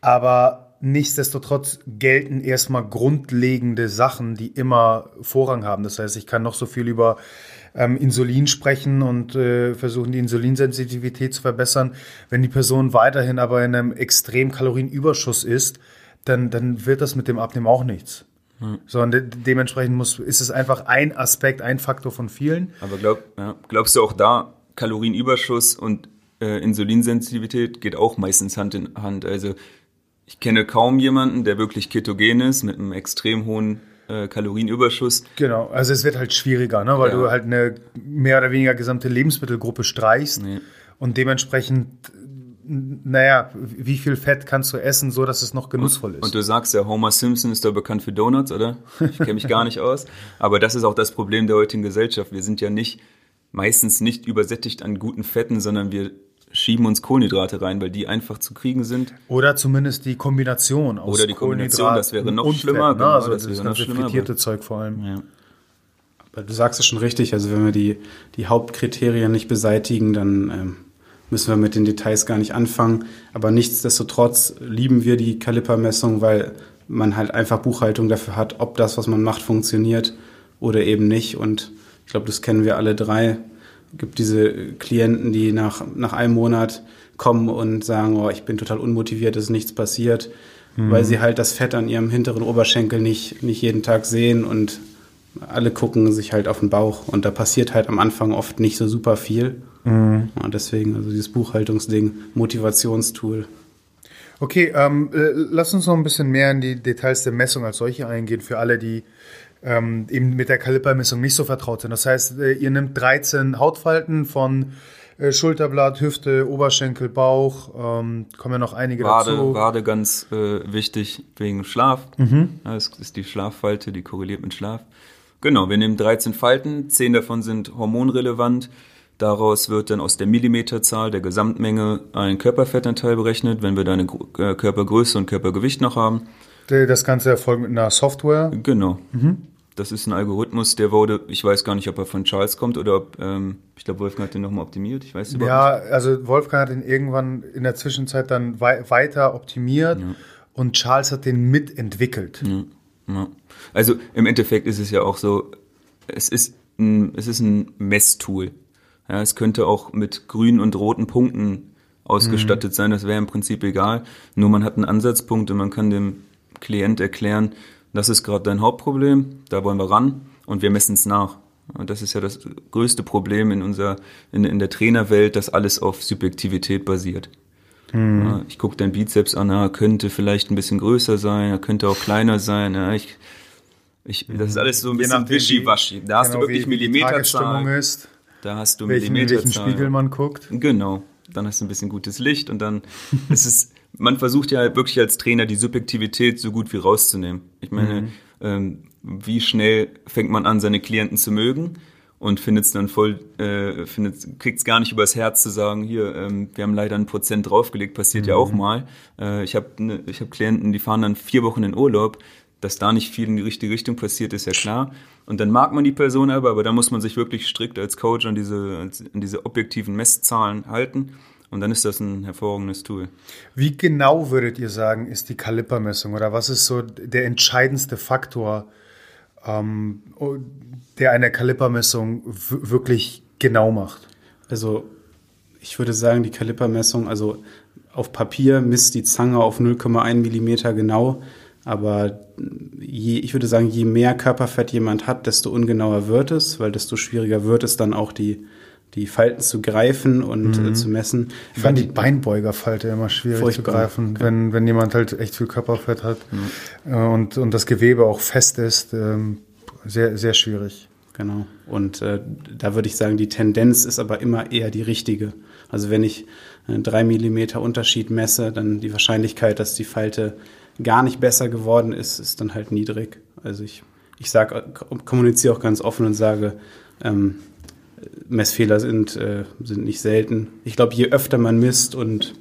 Aber nichtsdestotrotz gelten erstmal grundlegende Sachen, die immer Vorrang haben. Das heißt, ich kann noch so viel über ähm, Insulin sprechen und äh, versuchen, die Insulinsensitivität zu verbessern. Wenn die Person weiterhin aber in einem extrem Kalorienüberschuss ist, dann, dann wird das mit dem Abnehmen auch nichts. Sondern de dementsprechend muss, ist es einfach ein Aspekt, ein Faktor von vielen. Aber glaub, ja, glaubst du auch da, Kalorienüberschuss und äh, Insulinsensitivität geht auch meistens Hand in Hand? Also ich kenne kaum jemanden, der wirklich ketogen ist, mit einem extrem hohen äh, Kalorienüberschuss. Genau, also es wird halt schwieriger, ne? weil Ja. du halt eine mehr oder weniger gesamte Lebensmittelgruppe streichst Nee. und dementsprechend, naja, wie viel Fett kannst du essen, so dass es noch genussvoll ist. Und du sagst ja, Homer Simpson ist da bekannt für Donuts, oder? Ich kenne mich gar nicht aus. Aber das ist auch das Problem der heutigen Gesellschaft. Wir sind ja nicht, meistens nicht übersättigt an guten Fetten, sondern wir schieben uns Kohlenhydrate rein, weil die einfach zu kriegen sind. Oder zumindest die Kombination aus Oder die Kombination, das wäre noch schlimmer, Fett, ne? genau, also das das, wäre noch ganze schlimmer, frittierte Zeug vor allem. Ja. Aber du sagst es schon richtig, also wenn wir die, die Hauptkriterien nicht beseitigen, dann ähm, müssen wir mit den Details gar nicht anfangen. Aber nichtsdestotrotz lieben wir die Kalipermessung, weil man halt einfach Buchhaltung dafür hat, ob das, was man macht, funktioniert oder eben nicht. Und ich glaube, das kennen wir alle drei. Es gibt diese Klienten, die nach, nach einem Monat kommen und sagen, oh, ich bin total unmotiviert, es ist nichts passiert, weil sie halt das Fett an ihrem hinteren Oberschenkel nicht, nicht jeden Tag sehen und alle gucken sich halt auf den Bauch und da passiert halt am Anfang oft nicht so super viel. Und deswegen, also dieses Buchhaltungsding, Motivationstool. Okay, ähm, äh, lass uns noch ein bisschen mehr in die Details der Messung als solche eingehen, für alle, die ähm, eben mit der Kalipermessung nicht so vertraut sind. Das heißt, äh, ihr nehmt 13 Hautfalten von äh, Schulterblatt, Hüfte, Oberschenkel, Bauch, ähm, kommen ja noch einige Wade, dazu. Wade ganz äh, wichtig wegen Schlaf. Mhm. Das ist die Schlaffalte, die korreliert mit Schlaf. Genau, wir nehmen 13 Falten, 10 davon sind hormonrelevant. Daraus wird dann aus der Millimeterzahl der Gesamtmenge ein Körperfettanteil berechnet, wenn wir da eine äh, Körpergröße und Körpergewicht noch haben. Das Ganze erfolgt mit einer Software. Genau. Mhm. Das ist ein Algorithmus, der wurde, ich weiß gar nicht, ob er von Charles kommt oder ob, ähm, ich glaube, Wolfgang hat den nochmal optimiert. Ich weiß Ja, nicht. also Wolfgang hat den irgendwann in der Zwischenzeit dann wei weiter optimiert ja. und Charles hat den mitentwickelt. Ja. Ja. Also im Endeffekt ist es ja auch so, es ist ein, es ist ein Messtool. Ja, es könnte auch mit grünen und roten Punkten ausgestattet mhm. sein, das wäre im Prinzip egal. Nur man hat einen Ansatzpunkt und man kann dem Klient erklären, das ist gerade dein Hauptproblem, da wollen wir ran und wir messen es nach. Und das ist ja das größte Problem in unserer, in, in der Trainerwelt, dass alles auf Subjektivität basiert. Mhm. Ja, ich gucke deinen Bizeps an, er könnte vielleicht ein bisschen größer sein, er könnte auch kleiner sein. Ja, ich, ich, das ist alles so ein bisschen wischiwaschi. Da hast genau, du wirklich Millimeterzahl. Da hast du welchen. Welchen Spiegel man guckt. Genau. Dann hast du ein bisschen gutes Licht und dann ist es man versucht ja wirklich als Trainer die Subjektivität so gut wie rauszunehmen. Ich meine, mhm. ähm, wie schnell fängt man an, seine Klienten zu mögen und findet es dann voll, äh, kriegt es gar nicht übers Herz zu sagen, hier, ähm, wir haben leider ein Prozent draufgelegt, passiert mhm. ja auch mal. Äh, ich habe ne, ich hab Klienten, die fahren dann vier Wochen in Urlaub, dass da nicht viel in die richtige Richtung passiert, ist ja klar. Und dann mag man die Person aber, aber da muss man sich wirklich strikt als Coach an diese, an diese objektiven Messzahlen halten. Und dann ist das ein hervorragendes Tool. Wie genau würdet ihr sagen, ist die Kalipermessung oder was ist so der entscheidendste Faktor, ähm, der eine Kalipermessung wirklich genau macht? Also ich würde sagen, die Kalipermessung, also auf Papier misst die Zange auf 0,1 Millimeter genau, aber je, ich würde sagen, je mehr Körperfett jemand hat, desto ungenauer wird es, weil desto schwieriger wird es dann auch die die Falten zu greifen und äh, mhm. äh, zu messen. Ich fand die Beinbeugerfalte immer schwierig Furchtbar. zu greifen, ja. wenn, wenn jemand halt echt viel Körperfett hat mhm. und, und das Gewebe auch fest ist. Ähm, sehr, sehr schwierig. Genau. Und äh, da würde ich sagen, die Tendenz ist aber immer eher die richtige. Also wenn ich einen 3 mm Unterschied messe, dann die Wahrscheinlichkeit, dass die Falte gar nicht besser geworden ist, ist dann halt niedrig. Also ich, ich sage, kommuniziere auch ganz offen und sage, ähm, Messfehler sind, äh, sind nicht selten. Ich glaube, je öfter man misst und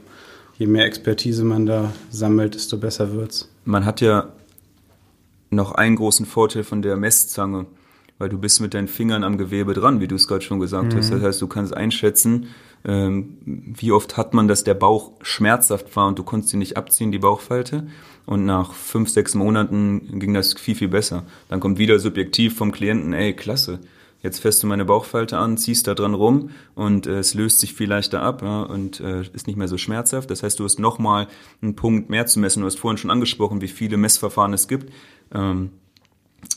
je mehr Expertise man da sammelt, desto besser wird's. Man hat ja noch einen großen Vorteil von der Messzange, weil du bist mit deinen Fingern am Gewebe dran, wie du es gerade schon gesagt mhm. hast. Das heißt, du kannst einschätzen, ähm, wie oft hat man, dass der Bauch schmerzhaft war und du konntest ihn nicht abziehen, die Bauchfalte. Und nach fünf, sechs Monaten ging das viel, viel besser. Dann kommt wieder subjektiv vom Klienten, ey, klasse Jetzt fährst du meine Bauchfalte an, ziehst da dran rum und äh, es löst sich viel leichter ab ja, und äh, ist nicht mehr so schmerzhaft. Das heißt, du hast nochmal einen Punkt mehr zu messen. Du hast vorhin schon angesprochen, wie viele Messverfahren es gibt. Ähm,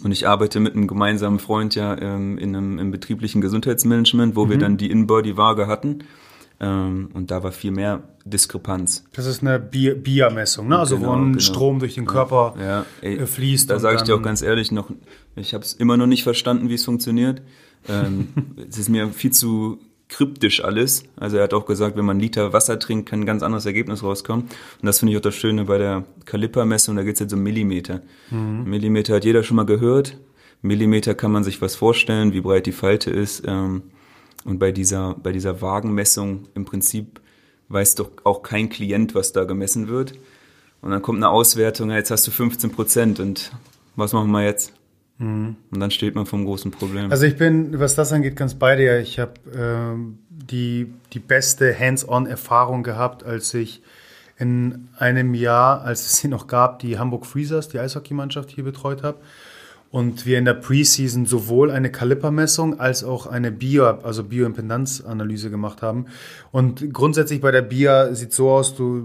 und ich arbeite mit einem gemeinsamen Freund ja ähm, in einem im betrieblichen Gesundheitsmanagement, wo mhm. wir dann die In-Body-Waage hatten. Ähm, und da war viel mehr Diskrepanz. Das ist eine BIA-Messung, ne? also genau, wo ein genau. Strom durch den Körper ja, ey, äh, fließt. Da sage ich dir auch ganz ehrlich noch, ich habe es immer noch nicht verstanden, wie es funktioniert. Ähm, es ist mir viel zu kryptisch alles. Also er hat auch gesagt, wenn man einen Liter Wasser trinkt, kann ein ganz anderes Ergebnis rauskommen. Und das finde ich auch das Schöne bei der Kalipermessung, da geht es jetzt um Millimeter. Mhm. Millimeter hat jeder schon mal gehört. Millimeter kann man sich was vorstellen, wie breit die Falte ist. Ähm, und bei dieser, bei dieser Wagenmessung im Prinzip weiß doch auch kein Klient, was da gemessen wird. Und dann kommt eine Auswertung, ja, jetzt hast du 15 Prozent und was machen wir jetzt? Mhm. Und dann steht man vom großen Problem. Also ich bin, was das angeht, ganz bei dir. Ich habe ähm, die, die beste Hands-on-Erfahrung gehabt, als ich in einem Jahr, als es sie noch gab, die Hamburg Freezers, die Eishockeymannschaft hier betreut habe und wir in der Preseason sowohl eine Kalipermessung als auch eine Bio, also Bioimpedanzanalyse gemacht haben. Und grundsätzlich bei der BIA sieht so aus, du,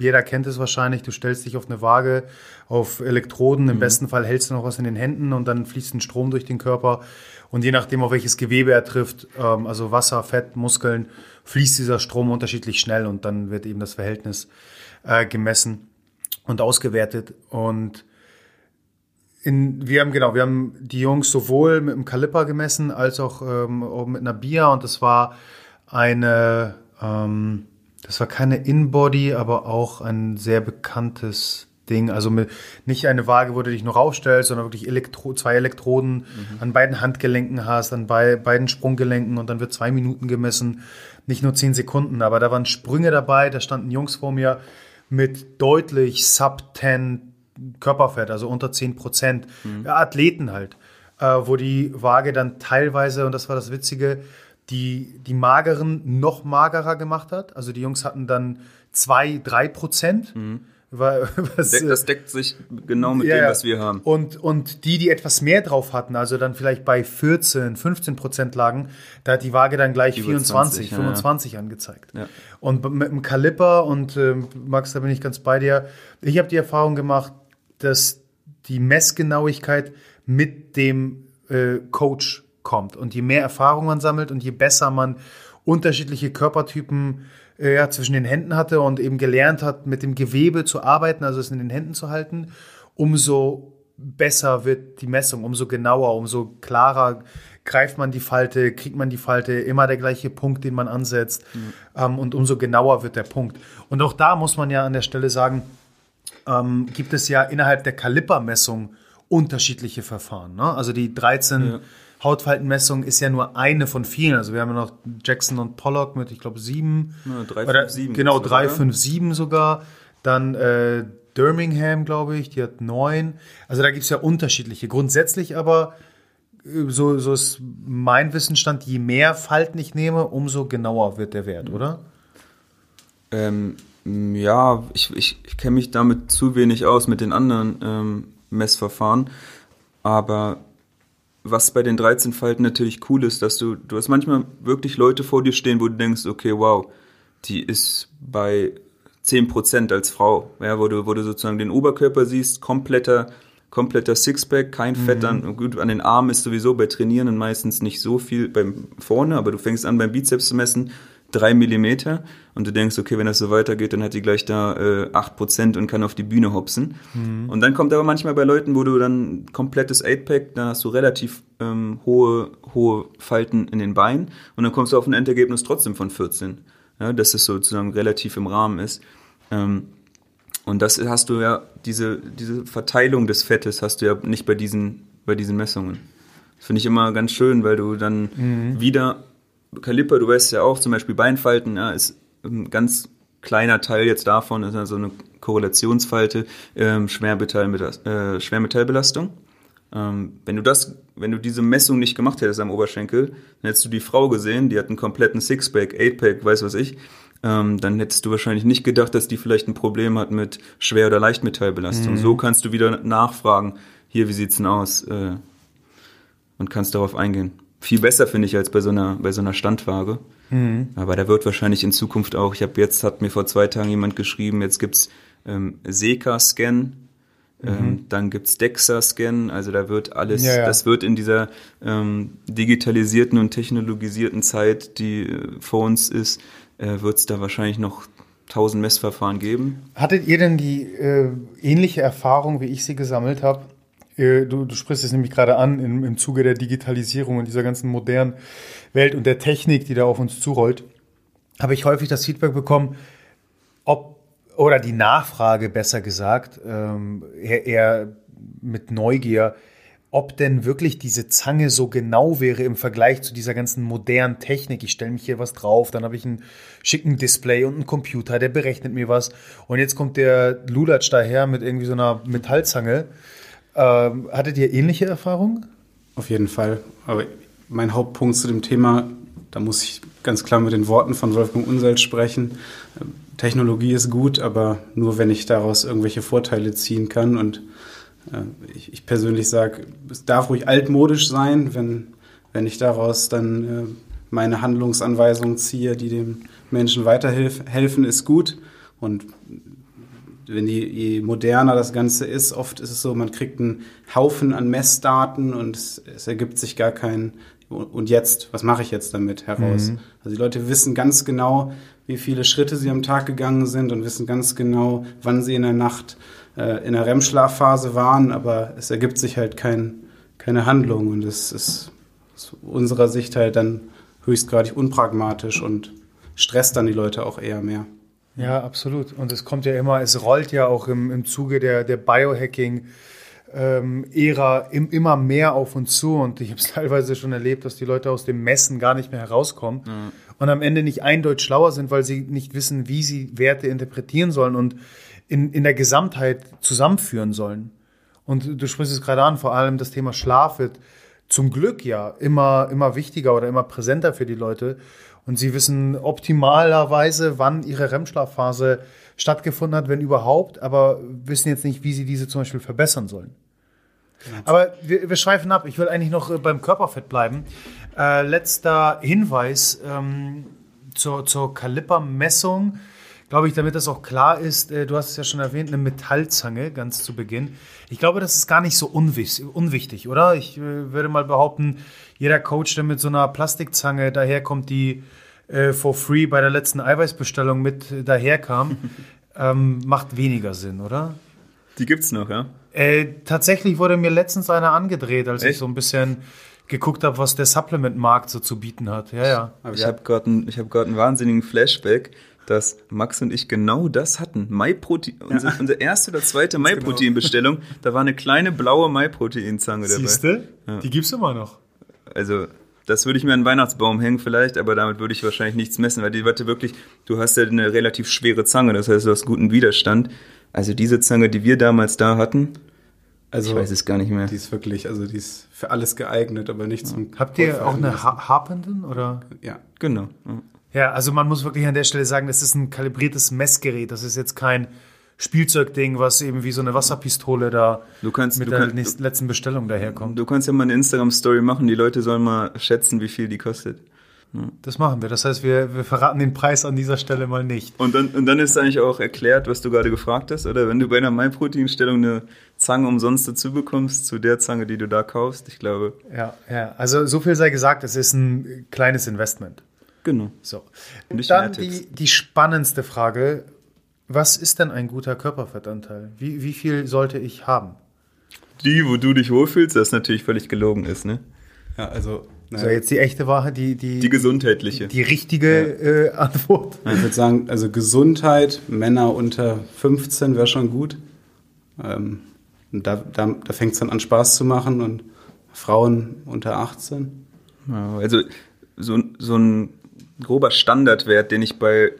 jeder kennt es wahrscheinlich, du stellst dich auf eine Waage, auf Elektroden, im mhm. besten Fall hältst du noch was in den Händen und dann fließt ein Strom durch den Körper. Und je nachdem, auf welches Gewebe er trifft, ähm, also Wasser, Fett, Muskeln, fließt dieser Strom unterschiedlich schnell und dann wird eben das Verhältnis äh, gemessen und ausgewertet. Und in, wir haben, genau, wir haben die Jungs sowohl mit dem Kaliper gemessen als auch, ähm, mit einer Bia und das war eine, ähm, das war keine In-Body, aber auch ein sehr bekanntes Ding. Also mit, nicht eine Waage, wo du dich noch aufstellst, sondern wirklich Elektro zwei Elektroden mhm. an beiden Handgelenken hast, an bei, beiden Sprunggelenken und dann wird zwei Minuten gemessen, nicht nur zehn Sekunden. Aber da waren Sprünge dabei, da standen Jungs vor mir mit deutlich Sub 10 Körperfett, also unter 10 Prozent. Mhm. Ja, Athleten halt, äh, wo die Waage dann teilweise, und das war das Witzige, die, die Mageren noch magerer gemacht hat. Also die Jungs hatten dann 2, 3 Prozent. Mhm. Was, das deckt sich genau mit ja, dem, was wir haben. Und, und die, die etwas mehr drauf hatten, also dann vielleicht bei 14, 15 Prozent lagen, da hat die Waage dann gleich Über 24, 20, 25 ja, ja. angezeigt. Und mit dem Kaliper, und äh, Max, da bin ich ganz bei dir, ich habe die Erfahrung gemacht, dass die Messgenauigkeit mit dem äh, Coach kommt. Und je mehr Erfahrung man sammelt und je besser man unterschiedliche Körpertypen äh, ja, zwischen den Händen hatte und eben gelernt hat, mit dem Gewebe zu arbeiten, also es in den Händen zu halten, umso besser wird die Messung, umso genauer, umso klarer greift man die Falte, kriegt man die Falte, immer der gleiche Punkt, den man ansetzt mhm. ähm, und umso genauer wird der Punkt. Und auch da muss man ja an der Stelle sagen, ähm, gibt es ja innerhalb der Kalipermessung unterschiedliche Verfahren. Ne? Also die 13 ja. Hautfaltenmessung ist ja nur eine von vielen. Also wir haben ja noch Jackson und Pollock mit, ich glaube, sieben. Ja, 3, oder, 5, 7 genau, 3, 5, 7 sogar. Dann äh, Birmingham, glaube ich, die hat neun. Also da gibt es ja unterschiedliche. Grundsätzlich aber, äh, so, so ist mein Wissensstand, je mehr Falten ich nehme, umso genauer wird der Wert, oder? Ähm, ja, ich, ich, ich kenne mich damit zu wenig aus mit den anderen ähm, Messverfahren. Aber was bei den 13 Falten natürlich cool ist, dass du, du hast manchmal wirklich Leute vor dir stehen, wo du denkst, okay, wow, die ist bei 10% als Frau, ja, wo du, wo du sozusagen den Oberkörper siehst, kompletter, kompletter Sixpack, kein Fett mhm. dann, gut, an den Armen ist sowieso bei Trainieren meistens nicht so viel beim vorne, aber du fängst an beim Bizeps zu messen, drei Millimeter und du denkst, okay, wenn das so weitergeht, dann hat die gleich da äh, 8% und kann auf die Bühne hopsen. Mhm. Und dann kommt aber manchmal bei Leuten, wo du dann komplettes 8-Pack, da hast du relativ ähm, hohe, hohe Falten in den Beinen und dann kommst du auf ein Endergebnis trotzdem von 14. Ja, dass es sozusagen relativ im Rahmen ist. Ähm, und das hast du ja, diese, diese Verteilung des Fettes hast du ja nicht bei diesen, bei diesen Messungen. Das finde ich immer ganz schön, weil du dann mhm. wieder Kaliper, du weißt ja auch, zum Beispiel Beinfalten, ja, ist ein ganz kleiner Teil jetzt davon, ist also eine Korrelationsfalte, ähm, Schwermetallbelastung. Äh, Schwermetallbelastung. Ähm, wenn du das, wenn du diese Messung nicht gemacht hättest am Oberschenkel, dann hättest du die Frau gesehen, die hat einen kompletten Sixpack, Eightpack, weiß was ich, ähm, dann hättest du wahrscheinlich nicht gedacht, dass die vielleicht ein Problem hat mit Schwer- oder Leichtmetallbelastung. Mhm. So kannst du wieder nachfragen, hier, wie sieht's denn aus? Äh, und kannst darauf eingehen viel besser, finde ich, als bei so einer, bei so einer Standwaage. Mhm. Aber da wird wahrscheinlich in Zukunft auch, ich habe jetzt, hat mir vor zwei Tagen jemand geschrieben, jetzt gibt's ähm, Seca-Scan, ähm, mhm. dann gibt's DEXA-Scan, also da wird alles, ja, ja. das wird in dieser ähm, digitalisierten und technologisierten Zeit, die äh, vor uns ist, äh, wird es da wahrscheinlich noch tausend Messverfahren geben. Hattet ihr denn die äh, ähnliche Erfahrung, wie ich sie gesammelt habe? Äh, du, du sprichst es nämlich gerade an im, im Zuge der Digitalisierung und dieser ganzen modernen Welt und der Technik, die da auf uns zurollt, habe ich häufig das Feedback bekommen, ob oder die Nachfrage besser gesagt, ähm, eher, eher mit Neugier, ob denn wirklich diese Zange so genau wäre im Vergleich zu dieser ganzen modernen Technik. Ich stelle mich hier was drauf, dann habe ich einen schicken Display und einen Computer, der berechnet mir was. Und jetzt kommt der Lulatsch daher mit irgendwie so einer Metallzange ähm, hattet ihr ähnliche Erfahrungen? Auf jeden Fall. Aber mein Hauptpunkt zu dem Thema, da muss ich ganz klar mit den Worten von Wolfgang Unseld sprechen. Technologie ist gut, aber nur wenn ich daraus irgendwelche Vorteile ziehen kann. Und äh, ich, ich, persönlich sage, es darf ruhig altmodisch sein, wenn, wenn ich daraus dann äh, meine Handlungsanweisungen ziehe, die dem Menschen weiterhelfen, ist gut. Und wenn die, je moderner das Ganze ist, oft ist es so, man kriegt einen Haufen an Messdaten und es, es ergibt sich gar kein und jetzt, was mache ich jetzt damit heraus? Mhm. Also die Leute wissen ganz genau, wie viele Schritte sie am Tag gegangen sind und wissen ganz genau, wann sie in der Nacht äh, in der REM-Schlafphase waren, aber es ergibt sich halt kein, keine Handlung und es ist aus unserer Sicht halt dann höchstgradig unpragmatisch und stresst dann die Leute auch eher mehr. Ja, absolut. Und es kommt ja immer, es rollt ja auch im, im Zuge der, der Biohacking. Ähm, Ära im, immer mehr auf uns zu und ich habe es teilweise schon erlebt, dass die Leute aus dem Messen gar nicht mehr herauskommen mhm. und am Ende nicht eindeutig schlauer sind, weil sie nicht wissen, wie sie Werte interpretieren sollen und in, in der Gesamtheit zusammenführen sollen. Und du sprichst es gerade an, vor allem das Thema Schlaf wird zum Glück ja immer, immer wichtiger oder immer präsenter für die Leute. Und sie wissen optimalerweise, wann ihre REM-Schlafphase stattgefunden hat, wenn überhaupt, aber wissen jetzt nicht, wie sie diese zum Beispiel verbessern sollen. Aber wir, wir schweifen ab. Ich will eigentlich noch äh, beim Körperfett bleiben. Äh, letzter Hinweis ähm, zur, zur Kalipermessung glaube ich, damit das auch klar ist, äh, du hast es ja schon erwähnt, eine Metallzange ganz zu Beginn. Ich glaube, das ist gar nicht so unwichtig, oder? Ich äh, würde mal behaupten, jeder Coach, der mit so einer Plastikzange daherkommt, die äh, for free bei der letzten Eiweißbestellung mit daherkam, ähm, macht weniger Sinn, oder? Die gibt's noch, ja? Äh, tatsächlich wurde mir letztens einer angedreht, als Echt? ich so ein bisschen geguckt habe, was der Supplement-Markt so zu bieten hat. Ja, ja. ich habe gerade einen, hab einen wahnsinnigen Flashback dass Max und ich genau das hatten. MyProtein, ja. unsere, unsere, erste oder zweite genau. MyProtein-Bestellung, da war eine kleine blaue MyProtein-Zange dabei. Siehste? Ja. Die gibt's immer noch. Also, das würde ich mir an den Weihnachtsbaum hängen vielleicht, aber damit würde ich wahrscheinlich nichts messen, weil die Warte wirklich, du hast ja eine relativ schwere Zange, das heißt, du hast guten Widerstand. Also diese Zange, die wir damals da hatten, also, ich weiß es gar nicht mehr. Die ist wirklich, also die ist für alles geeignet, aber nicht zum. Habt ihr auch eine ha Harpenden oder? Ja, genau. Ja, also man muss wirklich an der Stelle sagen, das ist ein kalibriertes Messgerät. Das ist jetzt kein Spielzeugding, was eben wie so eine Wasserpistole da du kannst, mit der kannst, letzten Bestellung daherkommt. Du kannst ja mal eine Instagram-Story machen, die Leute sollen mal schätzen, wie viel die kostet. Das machen wir. Das heißt, wir, wir verraten den Preis an dieser Stelle mal nicht. Und dann, und dann ist eigentlich auch erklärt, was du gerade gefragt hast, oder? Wenn du bei einer MyProtein-Stellung eine Zange umsonst dazu bekommst, zu der Zange, die du da kaufst, ich glaube. Ja, ja. Also so viel sei gesagt, es ist ein kleines Investment. Genau. So. Und dann die, die spannendste Frage: Was ist denn ein guter Körperfettanteil? Wie, wie viel sollte ich haben? Die, wo du dich wohlfühlst, das natürlich völlig gelogen ist, ne? Ja, also. So, jetzt die echte Wahrheit, die, die, die gesundheitliche. Die richtige ja. äh, Antwort. Ich würde sagen, also Gesundheit, Männer unter 15 wäre schon gut. Ähm, da da, da fängt es dann an, Spaß zu machen und Frauen unter 18. Ja, also so, so ein grober Standardwert, den ich bei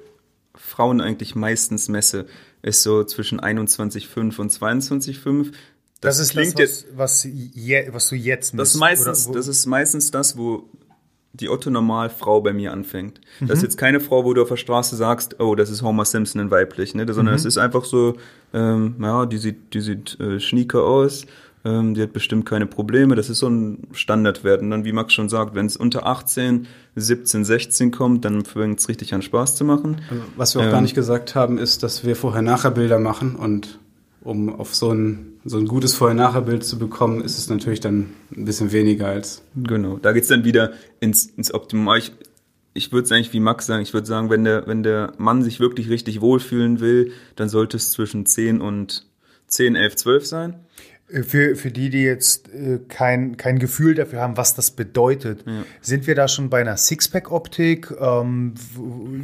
Frauen eigentlich meistens messe, ist so zwischen 21,5 und 22,5. Das, das ist klingt das, was, was, je, was du jetzt misst. Das, meistens, das ist meistens das, wo die Otto-Normal-Frau bei mir anfängt. Mhm. Das ist jetzt keine Frau, wo du auf der Straße sagst, oh, das ist Homer Simpson in weiblich, ne? sondern es mhm. ist einfach so, ähm, ja, die sieht, die sieht äh, schnieker aus, ähm, die hat bestimmt keine Probleme. Das ist so ein Standardwert. Und dann, wie Max schon sagt, wenn es unter 18, 17, 16 kommt, dann fängt es richtig an Spaß zu machen. Also, was wir auch ähm, gar nicht gesagt haben, ist, dass wir Vorher-Nachher-Bilder machen und um auf so ein, so ein gutes Vorher-Nachher-Bild zu bekommen, ist es natürlich dann ein bisschen weniger als. Genau, da geht es dann wieder ins, ins Optimum. Ich, ich würde es eigentlich wie Max sagen, ich würde sagen, wenn der, wenn der Mann sich wirklich richtig wohlfühlen will, dann sollte es zwischen 10 und 10, 11, 12 sein. Für, für die, die jetzt äh, kein, kein Gefühl dafür haben, was das bedeutet, ja. sind wir da schon bei einer Sixpack-Optik? Ähm,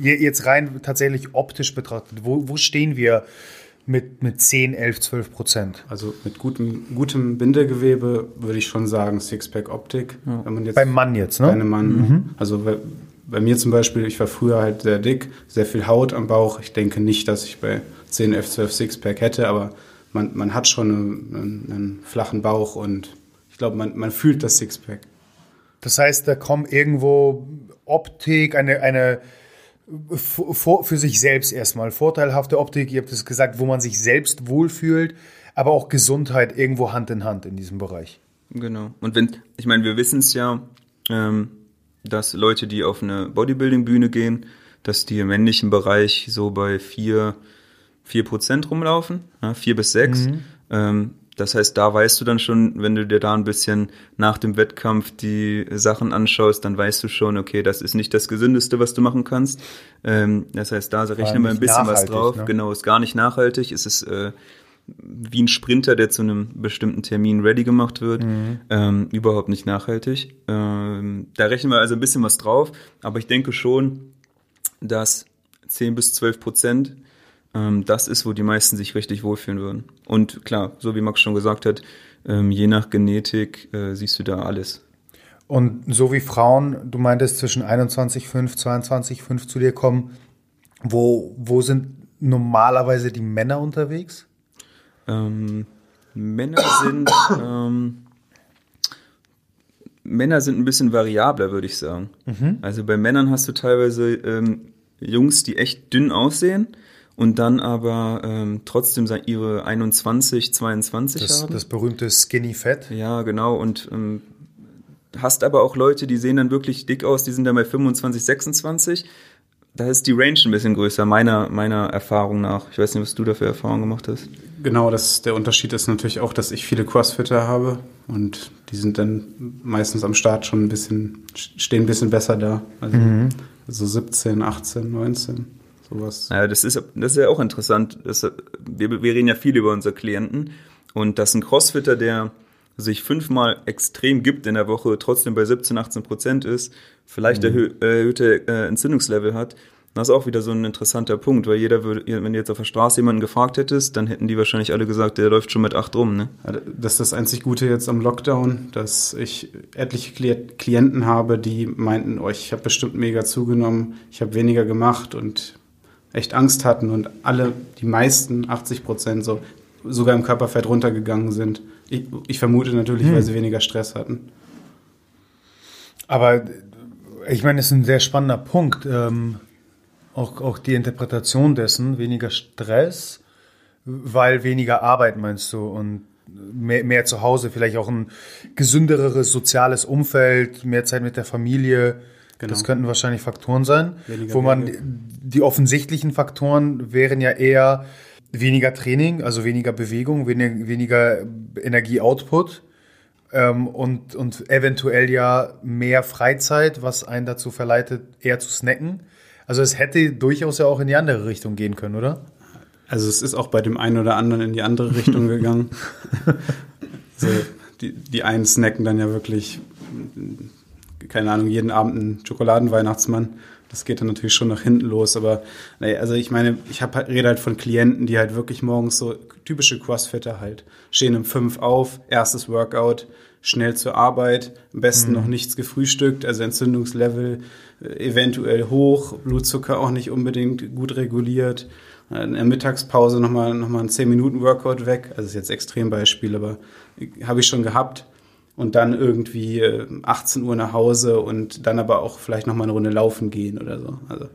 jetzt rein tatsächlich optisch betrachtet, wo, wo stehen wir mit, mit 10, 11, 12 Prozent? Also mit gutem, gutem Bindegewebe würde ich schon sagen Sixpack-Optik. Ja. Beim Mann jetzt, ne? Bei einem Mann. Mhm. Also bei, bei mir zum Beispiel, ich war früher halt sehr dick, sehr viel Haut am Bauch. Ich denke nicht, dass ich bei 10, 11, 12 Sixpack hätte, aber man, man hat schon einen, einen flachen Bauch und ich glaube, man, man fühlt das Sixpack. Das heißt, da kommt irgendwo Optik, eine, eine für sich selbst erstmal vorteilhafte Optik, ihr habt es gesagt, wo man sich selbst wohlfühlt, aber auch Gesundheit irgendwo Hand in Hand in diesem Bereich. Genau. Und wenn, ich meine, wir wissen es ja, ähm, dass Leute, die auf eine Bodybuilding-Bühne gehen, dass die im männlichen Bereich so bei vier 4% rumlaufen, ja, 4 bis 6. Mhm. Ähm, das heißt, da weißt du dann schon, wenn du dir da ein bisschen nach dem Wettkampf die Sachen anschaust, dann weißt du schon, okay, das ist nicht das Gesündeste, was du machen kannst. Ähm, das heißt, da rechnen wir ein bisschen was drauf. Ne? Genau, ist gar nicht nachhaltig. Es ist äh, wie ein Sprinter, der zu einem bestimmten Termin ready gemacht wird. Mhm. Ähm, überhaupt nicht nachhaltig. Ähm, da rechnen wir also ein bisschen was drauf, aber ich denke schon, dass 10 bis 12 Prozent das ist, wo die meisten sich richtig wohlfühlen würden. Und klar, so wie Max schon gesagt hat, ähm, je nach Genetik äh, siehst du da alles. Und so wie Frauen, du meintest zwischen 21,5, 22,5 zu dir kommen, wo, wo sind normalerweise die Männer unterwegs? Ähm, Männer sind ähm, Männer sind ein bisschen variabler, würde ich sagen. Mhm. Also bei Männern hast du teilweise ähm, Jungs, die echt dünn aussehen und dann aber ähm, trotzdem ihre 21, 22 das, haben. Das berühmte Skinny Fat. Ja, genau. Und ähm, hast aber auch Leute, die sehen dann wirklich dick aus, die sind dann bei 25, 26. Da ist die Range ein bisschen größer, meiner, meiner Erfahrung nach. Ich weiß nicht, was du da für Erfahrungen gemacht hast. Genau, das, der Unterschied ist natürlich auch, dass ich viele Crossfitter habe und die sind dann meistens am Start schon ein bisschen, stehen ein bisschen besser da. Also mhm. so 17, 18, 19, sowas. Ja, das ist, das ist ja auch interessant. Das, wir, wir reden ja viel über unsere Klienten und dass ein Crossfitter, der sich fünfmal extrem gibt in der Woche, trotzdem bei 17, 18 Prozent ist, vielleicht mhm. erhö erhöhte äh, Entzündungslevel hat, das ist auch wieder so ein interessanter Punkt, weil jeder würde, wenn du jetzt auf der Straße jemanden gefragt hättest, dann hätten die wahrscheinlich alle gesagt, der läuft schon mit acht rum, ne? Das ist das einzig Gute jetzt am Lockdown, dass ich etliche Klienten habe, die meinten, oh, ich habe bestimmt mega zugenommen, ich habe weniger gemacht und echt Angst hatten und alle, die meisten, 80 Prozent so, sogar im Körperfett runtergegangen sind. Ich, ich vermute natürlich, hm. weil sie weniger Stress hatten. Aber ich meine, es ist ein sehr spannender Punkt. Ähm, auch, auch die Interpretation dessen, weniger Stress, weil weniger Arbeit meinst du und mehr, mehr zu Hause, vielleicht auch ein gesündereres soziales Umfeld, mehr Zeit mit der Familie. Genau. Das könnten wahrscheinlich Faktoren sein, weniger wo man Wege. die offensichtlichen Faktoren wären ja eher weniger Training, also weniger Bewegung, weniger, weniger Energieoutput ähm, und, und eventuell ja mehr Freizeit, was einen dazu verleitet, eher zu snacken. Also es hätte durchaus ja auch in die andere Richtung gehen können, oder? Also es ist auch bei dem einen oder anderen in die andere Richtung gegangen. also die, die einen snacken dann ja wirklich, keine Ahnung, jeden Abend einen Schokoladenweihnachtsmann das geht dann natürlich schon nach hinten los. Aber naja, also ich meine, ich hab, halt, rede halt von Klienten, die halt wirklich morgens so typische Crossfitter halt stehen um fünf auf, erstes Workout, schnell zur Arbeit, am besten mhm. noch nichts gefrühstückt, also Entzündungslevel äh, eventuell hoch, Blutzucker auch nicht unbedingt gut reguliert. Äh, in der Mittagspause nochmal noch mal ein 10 Minuten Workout weg. Also ist jetzt Extrembeispiel, aber habe ich schon gehabt und dann irgendwie 18 äh, Uhr nach Hause und dann aber auch vielleicht noch mal eine Runde laufen gehen oder so. Also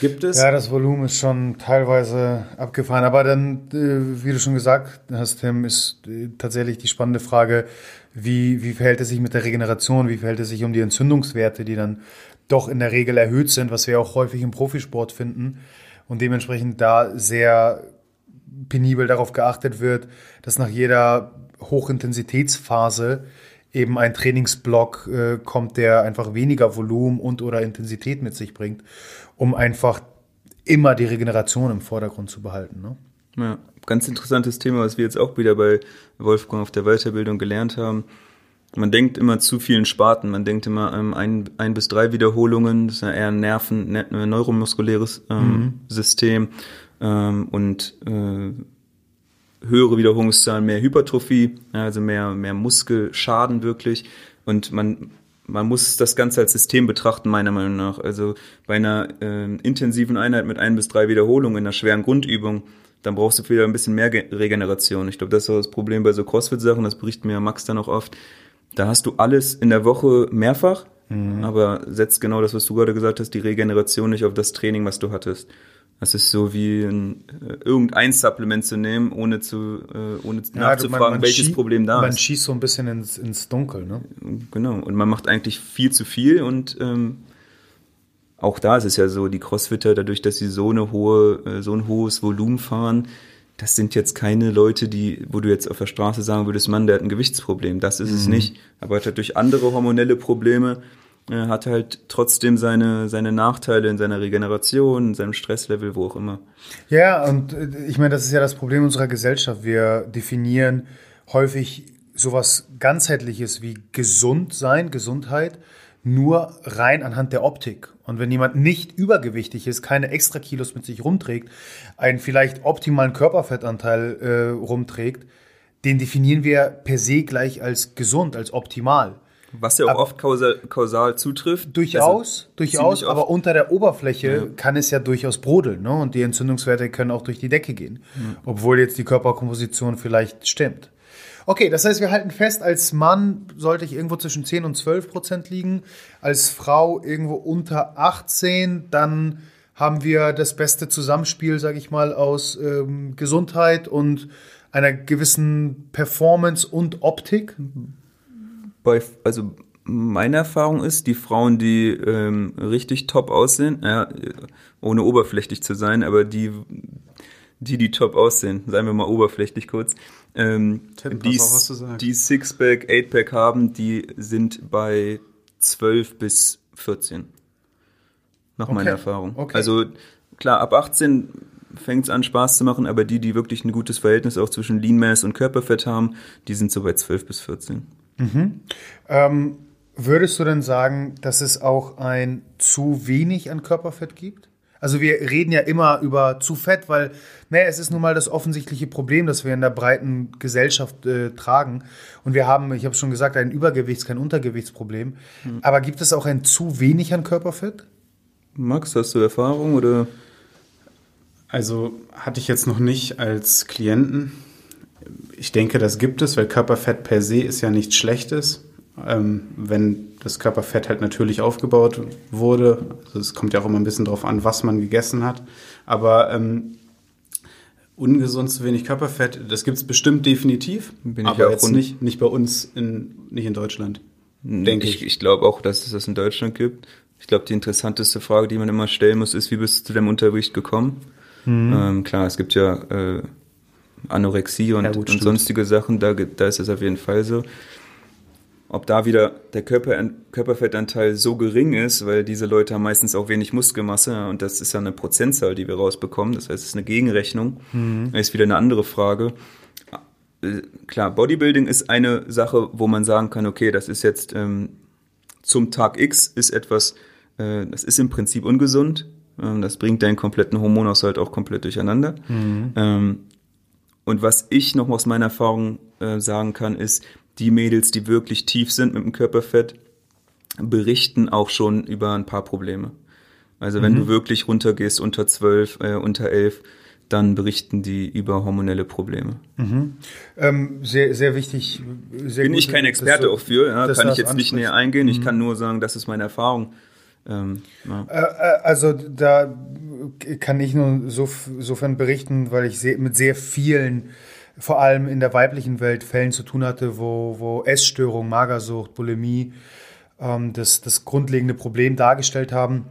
gibt es. Ja, das Volumen ist schon teilweise abgefahren. Aber dann, äh, wie du schon gesagt hast, Tim, ist äh, tatsächlich die spannende Frage, wie, wie verhält es sich mit der Regeneration? Wie verhält es sich um die Entzündungswerte, die dann doch in der Regel erhöht sind, was wir auch häufig im Profisport finden und dementsprechend da sehr penibel darauf geachtet wird, dass nach jeder Hochintensitätsphase eben ein Trainingsblock äh, kommt, der einfach weniger Volumen und oder Intensität mit sich bringt, um einfach immer die Regeneration im Vordergrund zu behalten. Ne? Ja, ganz interessantes Thema, was wir jetzt auch wieder bei Wolfgang auf der Weiterbildung gelernt haben. Man denkt immer zu vielen Sparten, man denkt immer ähm, ein, ein bis drei Wiederholungen, das ist ja eher ein Nerven, ne, neuromuskuläres ähm, mhm. System ähm, und äh, höhere Wiederholungszahlen, mehr Hypertrophie, also mehr, mehr Muskelschaden wirklich. Und man, man muss das Ganze als System betrachten, meiner Meinung nach. Also bei einer äh, intensiven Einheit mit ein bis drei Wiederholungen, in einer schweren Grundübung, dann brauchst du wieder ein bisschen mehr Regeneration. Ich glaube, das ist auch das Problem bei so CrossFit-Sachen, das berichtet mir Max dann auch oft. Da hast du alles in der Woche mehrfach, mhm. aber setzt genau das, was du gerade gesagt hast, die Regeneration nicht auf das Training, was du hattest. Das ist so wie ein, äh, irgendein Supplement zu nehmen, ohne zu äh, ohne ja, nachzufragen, man, man welches schießt, Problem da man ist. Man schießt so ein bisschen ins, ins Dunkel, ne? Genau. Und man macht eigentlich viel zu viel und ähm, auch da ist es ja so, die Crossfitter, dadurch, dass sie so eine hohe, äh, so ein hohes Volumen fahren, das sind jetzt keine Leute, die, wo du jetzt auf der Straße sagen würdest, Mann, der hat ein Gewichtsproblem. Das ist mhm. es nicht. Aber er hat durch andere hormonelle Probleme äh, hat halt trotzdem seine, seine Nachteile in seiner Regeneration, in seinem Stresslevel, wo auch immer. Ja, und äh, ich meine, das ist ja das Problem unserer Gesellschaft. Wir definieren häufig sowas ganzheitliches wie gesund sein, Gesundheit, nur rein anhand der Optik. Und wenn jemand nicht übergewichtig ist, keine extra Kilos mit sich rumträgt, einen vielleicht optimalen Körperfettanteil äh, rumträgt, den definieren wir per se gleich als gesund, als optimal. Was ja auch aber oft kausal, kausal zutrifft. Durchaus, also durchaus, aber unter der Oberfläche ja. kann es ja durchaus brodeln. Ne? Und die Entzündungswerte können auch durch die Decke gehen. Mhm. Obwohl jetzt die Körperkomposition vielleicht stimmt. Okay, das heißt, wir halten fest, als Mann sollte ich irgendwo zwischen 10 und 12 Prozent liegen, als Frau irgendwo unter 18, dann haben wir das beste Zusammenspiel, sage ich mal, aus ähm, Gesundheit und einer gewissen Performance und Optik. Bei, also meine Erfahrung ist, die Frauen, die ähm, richtig top aussehen, ja, ohne oberflächlich zu sein, aber die, die, die top aussehen, seien wir mal oberflächlich kurz, ähm, die, die Sixpack, Eightpack haben, die sind bei 12 bis 14. Nach okay. meiner Erfahrung. Okay. Also klar, ab 18 fängt es an Spaß zu machen, aber die, die wirklich ein gutes Verhältnis auch zwischen Lean Mass und Körperfett haben, die sind so bei 12 bis 14. Mhm. Ähm, würdest du denn sagen, dass es auch ein zu wenig an Körperfett gibt? Also wir reden ja immer über zu fett, weil naja, es ist nun mal das offensichtliche Problem, das wir in der breiten Gesellschaft äh, tragen. Und wir haben, ich habe schon gesagt, ein Übergewichts-, kein Untergewichtsproblem. Mhm. Aber gibt es auch ein zu wenig an Körperfett? Max, hast du Erfahrung oder? Also hatte ich jetzt noch nicht als Klienten. Ich denke, das gibt es, weil Körperfett per se ist ja nichts Schlechtes ähm, wenn das Körperfett halt natürlich aufgebaut wurde. Also es kommt ja auch immer ein bisschen darauf an, was man gegessen hat. Aber ähm, ungesund zu wenig Körperfett, das gibt es bestimmt definitiv. Bin aber jetzt nicht, nicht bei uns, in, nicht in Deutschland. Denke ich. Ich, ich glaube auch, dass es das in Deutschland gibt. Ich glaube, die interessanteste Frage, die man immer stellen muss, ist, wie bist du zu deinem Unterricht gekommen? Mhm. Ähm, klar, es gibt ja äh, Anorexie und, ja, gut, und sonstige Sachen, da, da ist es auf jeden Fall so ob da wieder der Körper, Körperfettanteil so gering ist, weil diese Leute haben meistens auch wenig Muskelmasse und das ist ja eine Prozentzahl, die wir rausbekommen. Das heißt, es ist eine Gegenrechnung. Mhm. Das ist wieder eine andere Frage. Äh, klar, Bodybuilding ist eine Sache, wo man sagen kann, okay, das ist jetzt ähm, zum Tag X ist etwas, äh, das ist im Prinzip ungesund. Ähm, das bringt deinen kompletten Hormonaushalt auch komplett durcheinander. Mhm. Ähm, und was ich noch aus meiner Erfahrung äh, sagen kann, ist, die Mädels, die wirklich tief sind mit dem Körperfett, berichten auch schon über ein paar Probleme. Also wenn mhm. du wirklich runtergehst unter 12, äh, unter 11, dann berichten die über hormonelle Probleme. Mhm. Ähm, sehr, sehr wichtig. Sehr Bin gut, ich kein Experte auch für, ja, kann ich jetzt nicht näher eingehen. Mhm. Ich kann nur sagen, das ist meine Erfahrung. Ähm, ja. Äh, äh, also da kann ich nur so, sofern berichten, weil ich mit sehr vielen vor allem in der weiblichen Welt Fällen zu tun hatte, wo, wo Essstörung, Magersucht, Bulimie ähm, das, das grundlegende Problem dargestellt haben.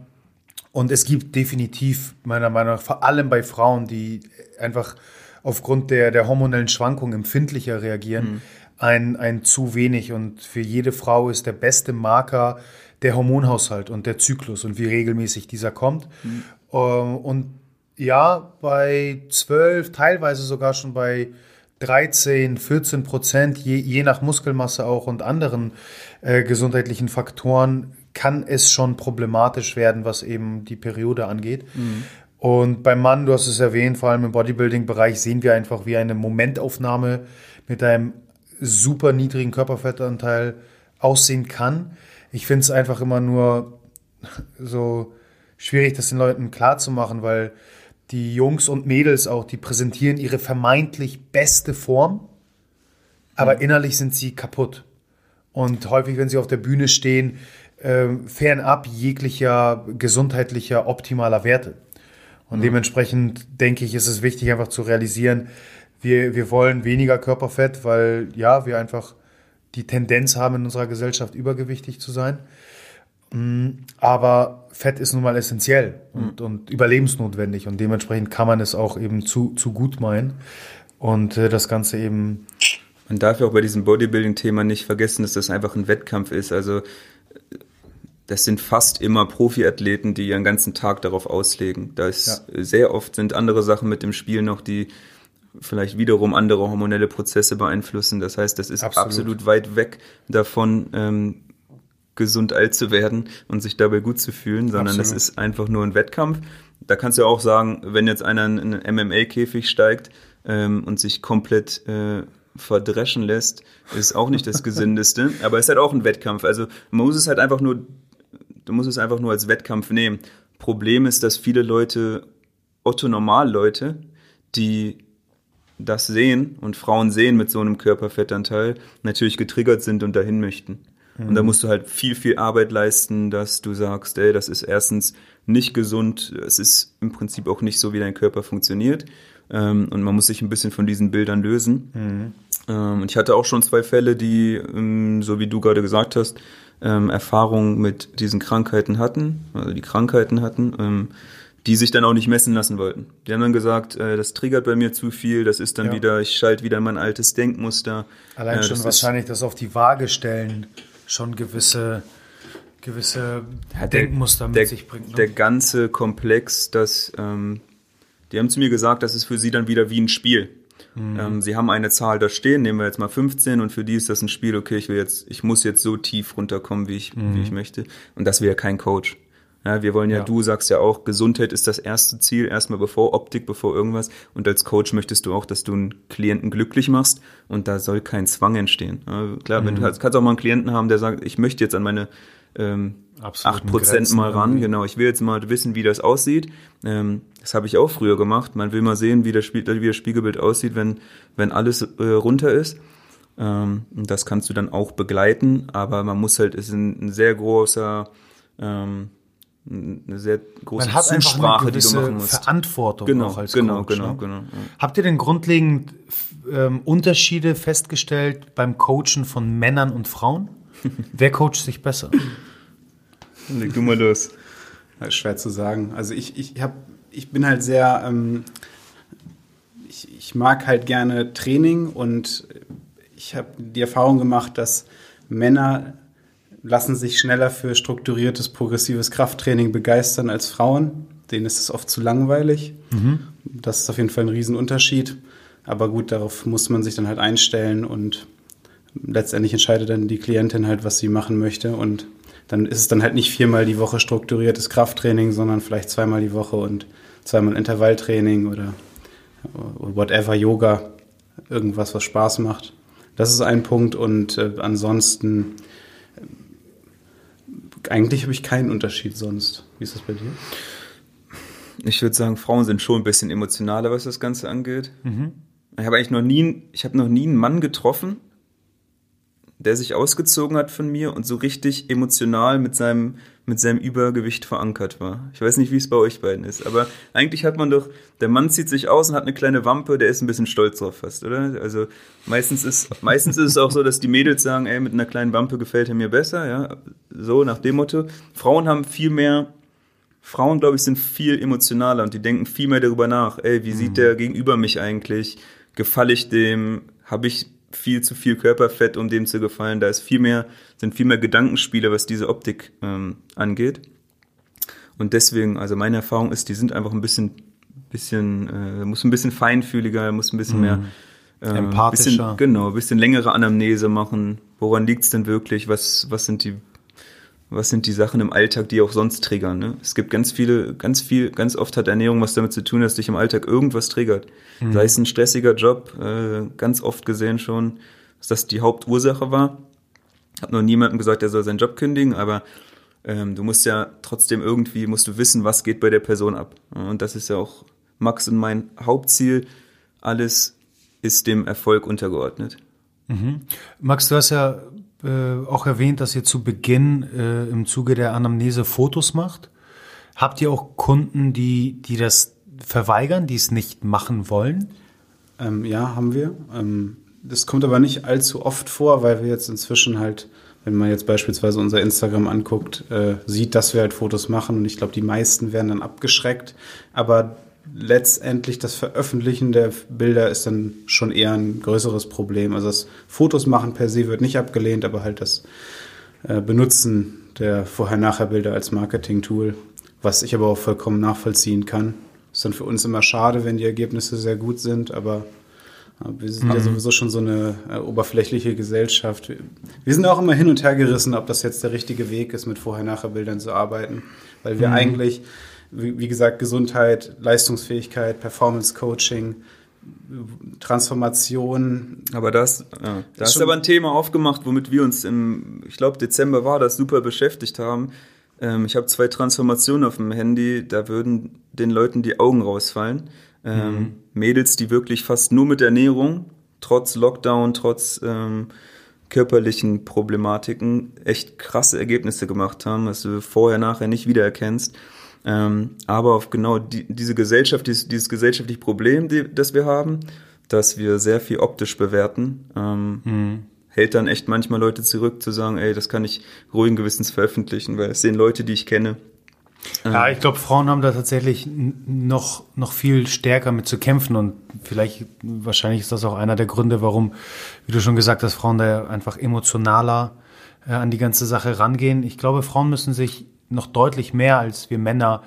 Und es gibt definitiv, meiner Meinung nach, vor allem bei Frauen, die einfach aufgrund der, der hormonellen Schwankungen empfindlicher reagieren, mhm. ein, ein zu wenig. Und für jede Frau ist der beste Marker der Hormonhaushalt und der Zyklus und wie regelmäßig dieser kommt. Mhm. Ähm, und ja, bei zwölf, teilweise sogar schon bei 13, 14 Prozent, je, je nach Muskelmasse auch und anderen äh, gesundheitlichen Faktoren, kann es schon problematisch werden, was eben die Periode angeht. Mhm. Und beim Mann, du hast es erwähnt, vor allem im Bodybuilding-Bereich sehen wir einfach, wie eine Momentaufnahme mit einem super niedrigen Körperfettanteil aussehen kann. Ich finde es einfach immer nur so schwierig, das den Leuten klarzumachen, weil die Jungs und Mädels auch, die präsentieren ihre vermeintlich beste Form, aber mhm. innerlich sind sie kaputt. Und häufig, wenn sie auf der Bühne stehen, äh, fernab jeglicher gesundheitlicher, optimaler Werte. Und mhm. dementsprechend denke ich, ist es wichtig, einfach zu realisieren, wir, wir wollen weniger Körperfett, weil ja, wir einfach die Tendenz haben, in unserer Gesellschaft übergewichtig zu sein. Mm, aber Fett ist nun mal essentiell und, mhm. und überlebensnotwendig und dementsprechend kann man es auch eben zu, zu gut meinen und äh, das Ganze eben. Man darf ja auch bei diesem Bodybuilding-Thema nicht vergessen, dass das einfach ein Wettkampf ist. Also das sind fast immer Profiathleten, die ihren ganzen Tag darauf auslegen. Da ist ja. sehr oft sind andere Sachen mit dem Spiel noch, die vielleicht wiederum andere hormonelle Prozesse beeinflussen. Das heißt, das ist absolut, absolut weit weg davon, ähm, gesund alt zu werden und sich dabei gut zu fühlen, sondern absolut. das ist einfach nur ein Wettkampf. Da kannst du ja auch sagen, wenn jetzt einer in einen MMA-Käfig steigt ähm, und sich komplett äh, verdreschen lässt, ist auch nicht das Gesündeste. aber es ist halt auch ein Wettkampf. Also man muss es halt einfach nur Du musst es einfach nur als Wettkampf nehmen. Problem ist, dass viele Leute, Otto-Normal-Leute, die das sehen und Frauen sehen mit so einem Körperfettanteil, natürlich getriggert sind und dahin möchten. Mhm. Und da mhm. musst du halt viel, viel Arbeit leisten, dass du sagst, ey, das ist erstens nicht gesund, es ist im Prinzip auch nicht so, wie dein Körper funktioniert. Ähm, und man muss sich ein bisschen von diesen Bildern lösen. Mhm. Ähm, und ich hatte auch schon zwei Fälle, die, ähm, so wie du gerade gesagt hast, ähm, Erfahrung mit diesen Krankheiten hatten, also die Krankheiten hatten, ähm, die sich dann auch nicht messen lassen wollten. Die haben dann gesagt, äh, das triggert bei mir zu viel, das ist dann ja. wieder, ich schalte wieder mein altes Denkmuster. Allein äh, schon wahrscheinlich das auf die Waage stellen schon gewisse gewisse ja, Denkmuster mit der, sich bringt. Ne? Der ganze Komplex, das ähm, die haben zu mir gesagt, das ist für sie dann wieder wie ein Spiel. Mhm. Ähm, sie haben eine Zahl da stehen, nehmen wir jetzt mal 15 und für die ist das ein Spiel, okay, ich will jetzt, ich muss jetzt so tief runterkommen, wie ich, mhm. wie ich möchte. Und das wäre kein Coach. Ja, wir wollen ja, ja, du sagst ja auch, Gesundheit ist das erste Ziel, erstmal bevor Optik, bevor irgendwas. Und als Coach möchtest du auch, dass du einen Klienten glücklich machst und da soll kein Zwang entstehen. Ja, klar, mhm. wenn du kannst, kannst auch mal einen Klienten haben, der sagt, ich möchte jetzt an meine ähm, acht Prozent mal ran. Irgendwie. Genau, ich will jetzt mal wissen, wie das aussieht. Ähm, das habe ich auch früher gemacht. Man will mal sehen, wie das, Spiel, wie das Spiegelbild aussieht, wenn, wenn alles äh, runter ist. Ähm, das kannst du dann auch begleiten, aber man muss halt, es ist ein, ein sehr großer, ähm, eine sehr große Man hat Zusprache, die du machen musst. Verantwortung genau, auch als genau, Coach. Genau, ne? genau, ja. Habt ihr denn grundlegend ähm, Unterschiede festgestellt beim Coachen von Männern und Frauen? Wer coacht sich besser? Leg du mal los. schwer zu sagen. Also ich, ich, hab, ich bin halt sehr, ähm, ich, ich mag halt gerne Training und ich habe die Erfahrung gemacht, dass Männer lassen sich schneller für strukturiertes, progressives Krafttraining begeistern als Frauen. Denen ist es oft zu langweilig. Mhm. Das ist auf jeden Fall ein Riesenunterschied. Aber gut, darauf muss man sich dann halt einstellen und letztendlich entscheidet dann die Klientin halt, was sie machen möchte. Und dann ist es dann halt nicht viermal die Woche strukturiertes Krafttraining, sondern vielleicht zweimal die Woche und zweimal Intervalltraining oder whatever, Yoga, irgendwas, was Spaß macht. Das ist ein Punkt und äh, ansonsten eigentlich habe ich keinen Unterschied sonst. Wie ist das bei dir? Ich würde sagen, Frauen sind schon ein bisschen emotionaler, was das Ganze angeht. Mhm. Ich habe eigentlich noch nie, ich habe noch nie einen Mann getroffen, der sich ausgezogen hat von mir und so richtig emotional mit seinem, mit seinem Übergewicht verankert war. Ich weiß nicht, wie es bei euch beiden ist, aber eigentlich hat man doch, der Mann zieht sich aus und hat eine kleine Wampe, der ist ein bisschen stolz drauf fast, oder? Also meistens ist, meistens ist es auch so, dass die Mädels sagen, ey, mit einer kleinen Wampe gefällt er mir besser, ja, so nach dem Motto. Frauen haben viel mehr, Frauen, glaube ich, sind viel emotionaler und die denken viel mehr darüber nach, ey, wie sieht mhm. der gegenüber mich eigentlich? Gefalle ich dem? Habe ich viel zu viel Körperfett, um dem zu gefallen. Da ist viel mehr, sind viel mehr Gedankenspiele, was diese Optik ähm, angeht. Und deswegen, also meine Erfahrung ist, die sind einfach ein bisschen, bisschen, äh, muss ein bisschen feinfühliger, muss ein bisschen mehr äh, empathischer. Bisschen, genau, ein bisschen längere Anamnese machen. Woran liegt es denn wirklich? Was, was sind die was sind die Sachen im Alltag, die auch sonst triggern. Ne? Es gibt ganz viele, ganz viel, ganz oft hat Ernährung was damit zu tun, dass dich im Alltag irgendwas triggert. Mhm. Sei es ein stressiger Job, äh, ganz oft gesehen schon, dass das die Hauptursache war. Hab noch niemandem gesagt, er soll seinen Job kündigen, aber ähm, du musst ja trotzdem irgendwie, musst du wissen, was geht bei der Person ab. Und das ist ja auch Max und mein Hauptziel. Alles ist dem Erfolg untergeordnet. Mhm. Max, du hast ja äh, auch erwähnt, dass ihr zu Beginn äh, im Zuge der Anamnese Fotos macht. Habt ihr auch Kunden, die, die das verweigern, die es nicht machen wollen? Ähm, ja, haben wir. Ähm, das kommt aber nicht allzu oft vor, weil wir jetzt inzwischen halt, wenn man jetzt beispielsweise unser Instagram anguckt, äh, sieht, dass wir halt Fotos machen. Und ich glaube, die meisten werden dann abgeschreckt. Aber letztendlich das Veröffentlichen der Bilder ist dann schon eher ein größeres Problem. Also das Fotos machen per se wird nicht abgelehnt, aber halt das äh, Benutzen der Vorher-Nachher-Bilder als Marketing-Tool, was ich aber auch vollkommen nachvollziehen kann. Ist dann für uns immer schade, wenn die Ergebnisse sehr gut sind, aber wir sind mhm. ja sowieso schon so eine äh, oberflächliche Gesellschaft. Wir sind auch immer hin und her gerissen, ob das jetzt der richtige Weg ist, mit Vorher-Nachher-Bildern zu arbeiten, weil wir mhm. eigentlich, wie, wie, gesagt, Gesundheit, Leistungsfähigkeit, Performance-Coaching, Transformation. Aber das, ja, da ist aber ein Thema aufgemacht, womit wir uns im, ich glaube, Dezember war das, super beschäftigt haben. Ähm, ich habe zwei Transformationen auf dem Handy, da würden den Leuten die Augen rausfallen. Ähm, mhm. Mädels, die wirklich fast nur mit Ernährung, trotz Lockdown, trotz ähm, körperlichen Problematiken, echt krasse Ergebnisse gemacht haben, was du vorher, nachher nicht wiedererkennst. Ähm, aber auf genau die, diese Gesellschaft, dieses, dieses gesellschaftliche Problem, die, das wir haben, dass wir sehr viel optisch bewerten, ähm, mhm. hält dann echt manchmal Leute zurück zu sagen, ey, das kann ich ruhigen Gewissens veröffentlichen, weil es sehen Leute, die ich kenne, ja, ich glaube, Frauen haben da tatsächlich noch, noch viel stärker mit zu kämpfen und vielleicht, wahrscheinlich ist das auch einer der Gründe, warum, wie du schon gesagt hast, Frauen da einfach emotionaler äh, an die ganze Sache rangehen. Ich glaube, Frauen müssen sich noch deutlich mehr als wir Männer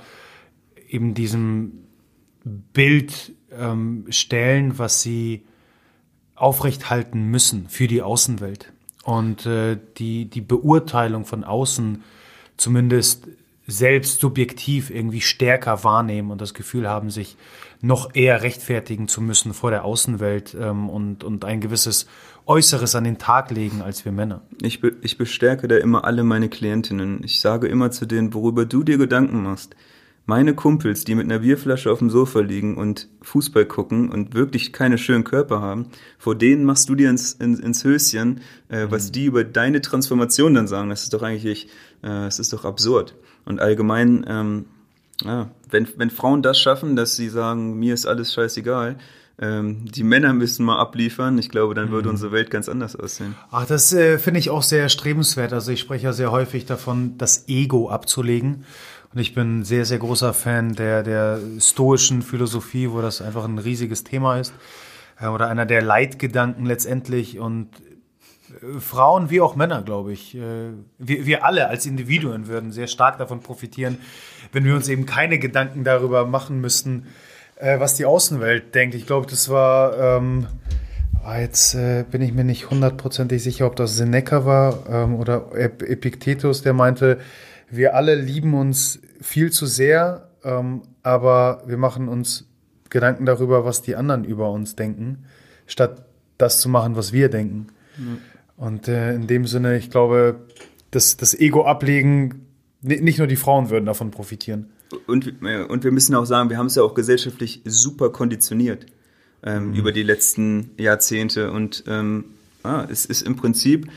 eben diesem Bild ähm, stellen, was sie aufrechthalten müssen für die Außenwelt. Und äh, die, die Beurteilung von außen zumindest selbst subjektiv irgendwie stärker wahrnehmen und das Gefühl haben, sich noch eher rechtfertigen zu müssen vor der Außenwelt ähm, und, und ein gewisses Äußeres an den Tag legen als wir Männer. Ich, be ich bestärke da immer alle meine Klientinnen. Ich sage immer zu denen, worüber du dir Gedanken machst. Meine Kumpels, die mit einer Bierflasche auf dem Sofa liegen und Fußball gucken und wirklich keine schönen Körper haben, vor denen machst du dir ins, ins, ins Höschen, äh, was mhm. die über deine Transformation dann sagen. Das ist doch eigentlich, äh, das ist doch absurd. Und allgemein, ähm, ja, wenn, wenn Frauen das schaffen, dass sie sagen, mir ist alles scheißegal, ähm, die Männer müssen mal abliefern, ich glaube, dann würde mhm. unsere Welt ganz anders aussehen. Ach, das äh, finde ich auch sehr strebenswert. Also ich spreche ja sehr häufig davon, das Ego abzulegen. Und ich bin sehr, sehr großer Fan der, der stoischen Philosophie, wo das einfach ein riesiges Thema ist. Äh, oder einer der Leitgedanken letztendlich. Und Frauen wie auch Männer, glaube ich. Äh, wir, wir alle als Individuen würden sehr stark davon profitieren, wenn wir uns eben keine Gedanken darüber machen müssten, äh, was die Außenwelt denkt. Ich glaube, das war, ähm, ah, jetzt äh, bin ich mir nicht hundertprozentig sicher, ob das Seneca war ähm, oder Epiktetus, der meinte, wir alle lieben uns viel zu sehr, ähm, aber wir machen uns Gedanken darüber, was die anderen über uns denken, statt das zu machen, was wir denken. Mhm. Und äh, in dem Sinne, ich glaube, das, das Ego ablegen, nicht nur die Frauen würden davon profitieren. Und, und wir müssen auch sagen, wir haben es ja auch gesellschaftlich super konditioniert ähm, mhm. über die letzten Jahrzehnte. Und ähm, ah, es ist im Prinzip,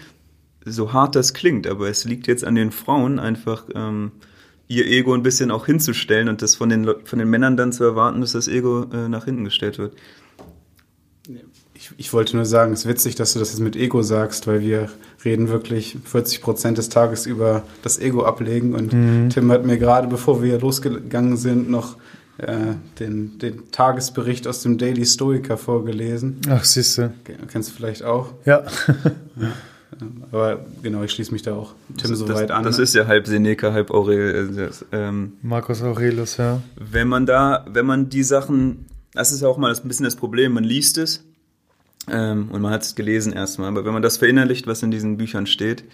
so hart das klingt, aber es liegt jetzt an den Frauen einfach ähm, ihr Ego ein bisschen auch hinzustellen und das von den, von den Männern dann zu erwarten, dass das Ego äh, nach hinten gestellt wird. Ich, ich, wollte nur sagen, es ist witzig, dass du das jetzt mit Ego sagst, weil wir reden wirklich 40 Prozent des Tages über das Ego ablegen. Und mhm. Tim hat mir gerade, bevor wir losgegangen sind, noch äh, den, den Tagesbericht aus dem Daily Stoiker vorgelesen. Ach, siehste. Kennst du vielleicht auch? Ja. ja. Aber genau, ich schließe mich da auch Tim so weit an. Das ist ja halb Seneca, halb Aurelius. Ähm, Markus Aurelius, ja. Wenn man da, wenn man die Sachen, das ist ja auch mal ein bisschen das Problem, man liest es ähm, und man hat es gelesen erstmal. Aber wenn man das verinnerlicht, was in diesen Büchern steht,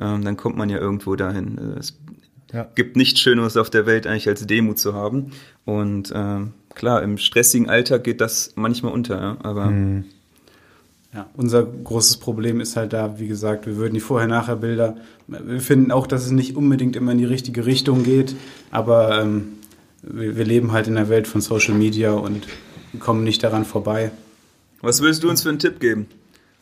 ähm, dann kommt man ja irgendwo dahin. Äh, es ja. gibt nichts Schöneres auf der Welt eigentlich als Demut zu haben. Und ähm, klar, im stressigen Alltag geht das manchmal unter, ja? aber. Mhm. Ja, unser großes Problem ist halt da, wie gesagt, wir würden die Vorher-Nachher-Bilder, wir finden auch, dass es nicht unbedingt immer in die richtige Richtung geht, aber ähm, wir, wir leben halt in der Welt von Social Media und kommen nicht daran vorbei. Was willst du uns für einen Tipp geben?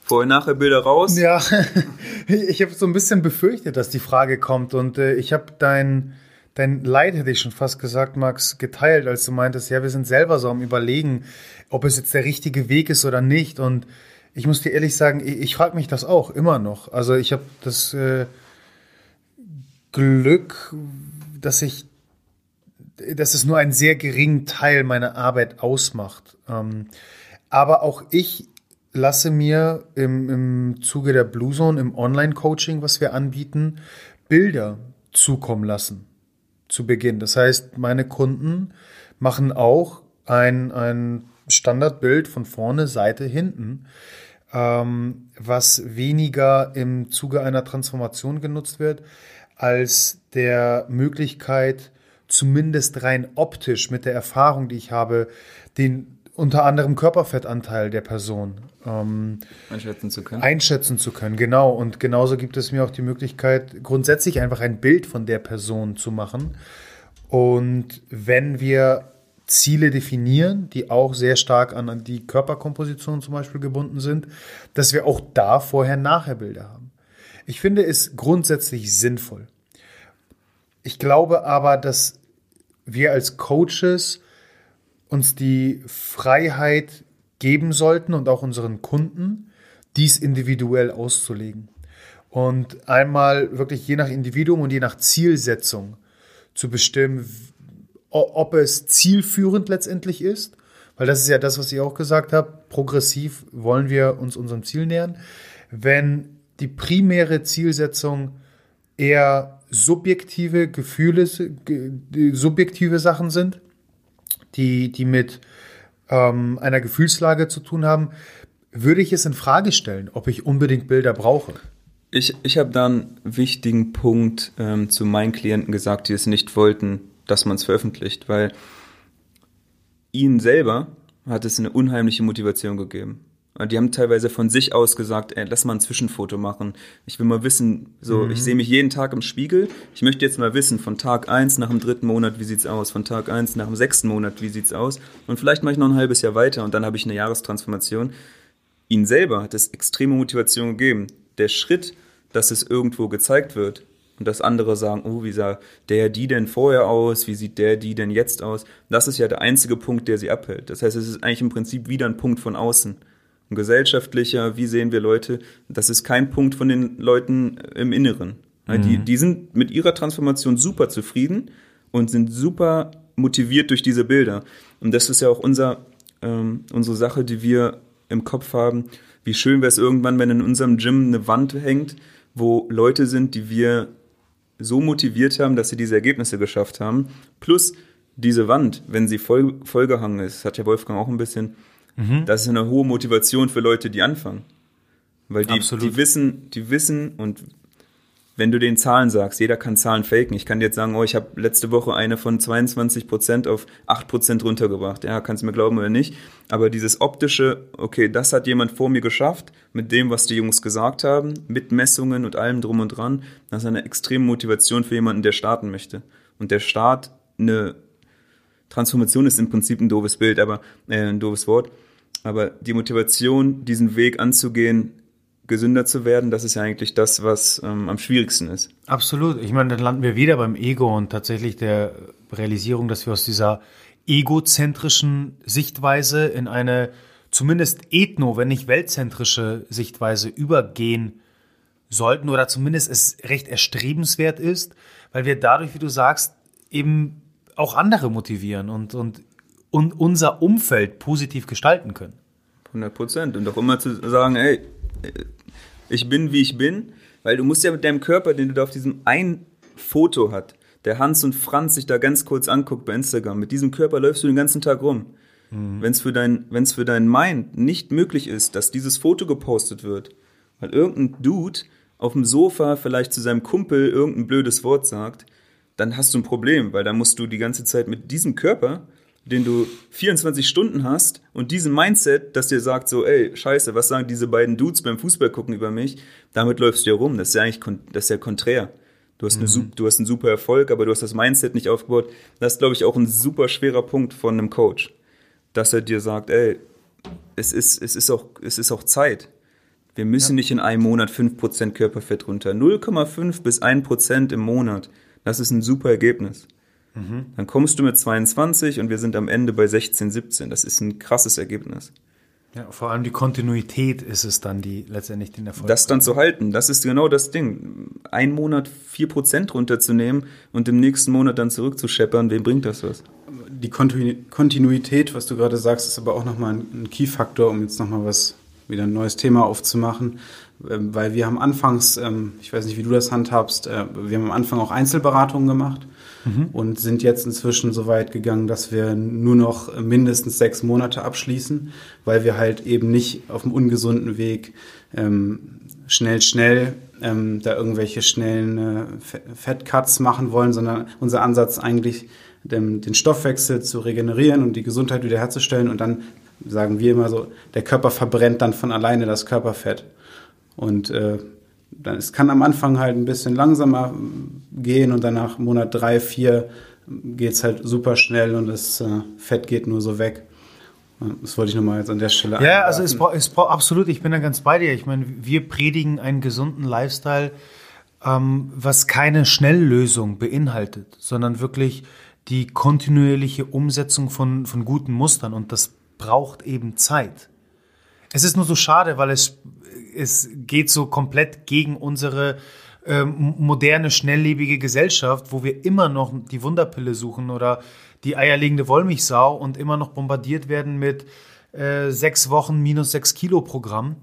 Vorher, nachher Bilder raus? Ja, ich habe so ein bisschen befürchtet, dass die Frage kommt und äh, ich habe dein, dein Leid, hätte ich schon fast gesagt, Max, geteilt, als du meintest, ja, wir sind selber so am Überlegen, ob es jetzt der richtige Weg ist oder nicht und ich muss dir ehrlich sagen, ich, ich frage mich das auch immer noch. Also ich habe das äh, Glück, dass ich, dass es nur einen sehr geringen Teil meiner Arbeit ausmacht. Ähm, aber auch ich lasse mir im, im Zuge der Blue Zone, im Online-Coaching, was wir anbieten, Bilder zukommen lassen zu Beginn. Das heißt, meine Kunden machen auch ein, ein Standardbild von vorne, Seite, hinten, ähm, was weniger im Zuge einer Transformation genutzt wird, als der Möglichkeit, zumindest rein optisch mit der Erfahrung, die ich habe, den unter anderem Körperfettanteil der Person ähm, einschätzen zu können. Einschätzen zu können, genau. Und genauso gibt es mir auch die Möglichkeit, grundsätzlich einfach ein Bild von der Person zu machen. Und wenn wir Ziele definieren, die auch sehr stark an die Körperkomposition zum Beispiel gebunden sind, dass wir auch da vorher-nachher-Bilder haben. Ich finde es grundsätzlich sinnvoll. Ich glaube aber, dass wir als Coaches uns die Freiheit geben sollten und auch unseren Kunden, dies individuell auszulegen. Und einmal wirklich je nach Individuum und je nach Zielsetzung zu bestimmen, ob es zielführend letztendlich ist, weil das ist ja das, was ich auch gesagt habe, progressiv wollen wir uns unserem Ziel nähern. Wenn die primäre Zielsetzung eher subjektive Gefühle, subjektive Sachen sind, die, die mit ähm, einer Gefühlslage zu tun haben, würde ich es in Frage stellen, ob ich unbedingt Bilder brauche. Ich, ich habe da einen wichtigen Punkt ähm, zu meinen Klienten gesagt, die es nicht wollten, dass man es veröffentlicht, weil ihnen selber hat es eine unheimliche Motivation gegeben. Die haben teilweise von sich aus gesagt, ey, lass mal ein Zwischenfoto machen. Ich will mal wissen, so, mhm. ich sehe mich jeden Tag im Spiegel. Ich möchte jetzt mal wissen, von Tag eins nach dem dritten Monat, wie sieht's aus? Von Tag eins nach dem sechsten Monat, wie sieht's aus? Und vielleicht mache ich noch ein halbes Jahr weiter und dann habe ich eine Jahrestransformation. Ihnen selber hat es extreme Motivation gegeben. Der Schritt, dass es irgendwo gezeigt wird und dass andere sagen, oh, wie sah der die denn vorher aus? Wie sieht der die denn jetzt aus? Das ist ja der einzige Punkt, der sie abhält. Das heißt, es ist eigentlich im Prinzip wieder ein Punkt von außen ein gesellschaftlicher, wie sehen wir Leute, das ist kein Punkt von den Leuten im Inneren. Mhm. Die, die sind mit ihrer Transformation super zufrieden und sind super motiviert durch diese Bilder. Und das ist ja auch unser, ähm, unsere Sache, die wir im Kopf haben. Wie schön wäre es irgendwann, wenn in unserem Gym eine Wand hängt, wo Leute sind, die wir so motiviert haben, dass sie diese Ergebnisse geschafft haben. Plus diese Wand, wenn sie voll, vollgehangen ist, hat ja Wolfgang auch ein bisschen Mhm. Das ist eine hohe Motivation für Leute, die anfangen. Weil die, die wissen, die wissen und wenn du den Zahlen sagst, jeder kann Zahlen faken. Ich kann dir jetzt sagen, oh, ich habe letzte Woche eine von 22 Prozent auf 8 Prozent runtergebracht. Ja, kannst du mir glauben oder nicht. Aber dieses optische, okay, das hat jemand vor mir geschafft, mit dem, was die Jungs gesagt haben, mit Messungen und allem drum und dran, das ist eine extreme Motivation für jemanden, der starten möchte. Und der Start, eine Transformation ist im Prinzip ein doofes Bild, aber äh, ein doofes Wort. Aber die Motivation, diesen Weg anzugehen, gesünder zu werden, das ist ja eigentlich das, was ähm, am schwierigsten ist. Absolut. Ich meine, dann landen wir wieder beim Ego und tatsächlich der Realisierung, dass wir aus dieser egozentrischen Sichtweise in eine zumindest ethno, wenn nicht weltzentrische Sichtweise übergehen sollten oder zumindest es recht erstrebenswert ist, weil wir dadurch, wie du sagst, eben auch andere motivieren und, und und unser Umfeld positiv gestalten können. 100 Prozent. Und auch immer zu sagen, ey, ich bin wie ich bin, weil du musst ja mit deinem Körper, den du da auf diesem ein Foto hat, der Hans und Franz sich da ganz kurz anguckt bei Instagram, mit diesem Körper läufst du den ganzen Tag rum. Mhm. Wenn es für, dein, für deinen Mind nicht möglich ist, dass dieses Foto gepostet wird, weil irgendein Dude auf dem Sofa vielleicht zu seinem Kumpel irgendein blödes Wort sagt, dann hast du ein Problem, weil dann musst du die ganze Zeit mit diesem Körper den du 24 Stunden hast und diesen Mindset, das dir sagt so, ey, scheiße, was sagen diese beiden Dudes beim Fußball gucken über mich? Damit läufst du ja rum. Das ist ja eigentlich, das ist ja konträr. Du hast, eine, mhm. du hast einen super Erfolg, aber du hast das Mindset nicht aufgebaut. Das ist, glaube ich, auch ein super schwerer Punkt von einem Coach. Dass er dir sagt, ey, es ist, es ist, auch, es ist auch Zeit. Wir müssen ja. nicht in einem Monat 5% Körperfett runter. 0,5 bis 1% im Monat. Das ist ein super Ergebnis. Mhm. Dann kommst du mit 22 und wir sind am Ende bei 16, 17. Das ist ein krasses Ergebnis. Ja, vor allem die Kontinuität ist es dann, die letztendlich den Erfolg Das dann zu halten, das ist genau das Ding. Ein Monat 4% runterzunehmen und im nächsten Monat dann zurückzuscheppern, wem bringt das was? Die Kontinuität, was du gerade sagst, ist aber auch nochmal ein Key-Faktor, um jetzt nochmal was wieder ein neues Thema aufzumachen, weil wir haben anfangs, ähm, ich weiß nicht, wie du das handhabst, äh, wir haben am Anfang auch Einzelberatungen gemacht mhm. und sind jetzt inzwischen so weit gegangen, dass wir nur noch mindestens sechs Monate abschließen, weil wir halt eben nicht auf dem ungesunden Weg ähm, schnell, schnell ähm, da irgendwelche schnellen äh, Fettcuts machen wollen, sondern unser Ansatz eigentlich den, den Stoffwechsel zu regenerieren und die Gesundheit wiederherzustellen und dann sagen wir immer so, der Körper verbrennt dann von alleine das Körperfett. Und äh, dann, es kann am Anfang halt ein bisschen langsamer gehen und danach Monat drei, vier geht's halt super schnell und das äh, Fett geht nur so weg. Das wollte ich nochmal jetzt an der Stelle Ja, also es braucht es brauch, absolut, ich bin da ganz bei dir. Ich meine, wir predigen einen gesunden Lifestyle, ähm, was keine Schnelllösung beinhaltet, sondern wirklich die kontinuierliche Umsetzung von, von guten Mustern und das braucht eben Zeit. Es ist nur so schade, weil es, es geht so komplett gegen unsere ähm, moderne, schnelllebige Gesellschaft, wo wir immer noch die Wunderpille suchen oder die eierlegende Wollmilchsau und immer noch bombardiert werden mit äh, sechs Wochen minus sechs Kilo Programm.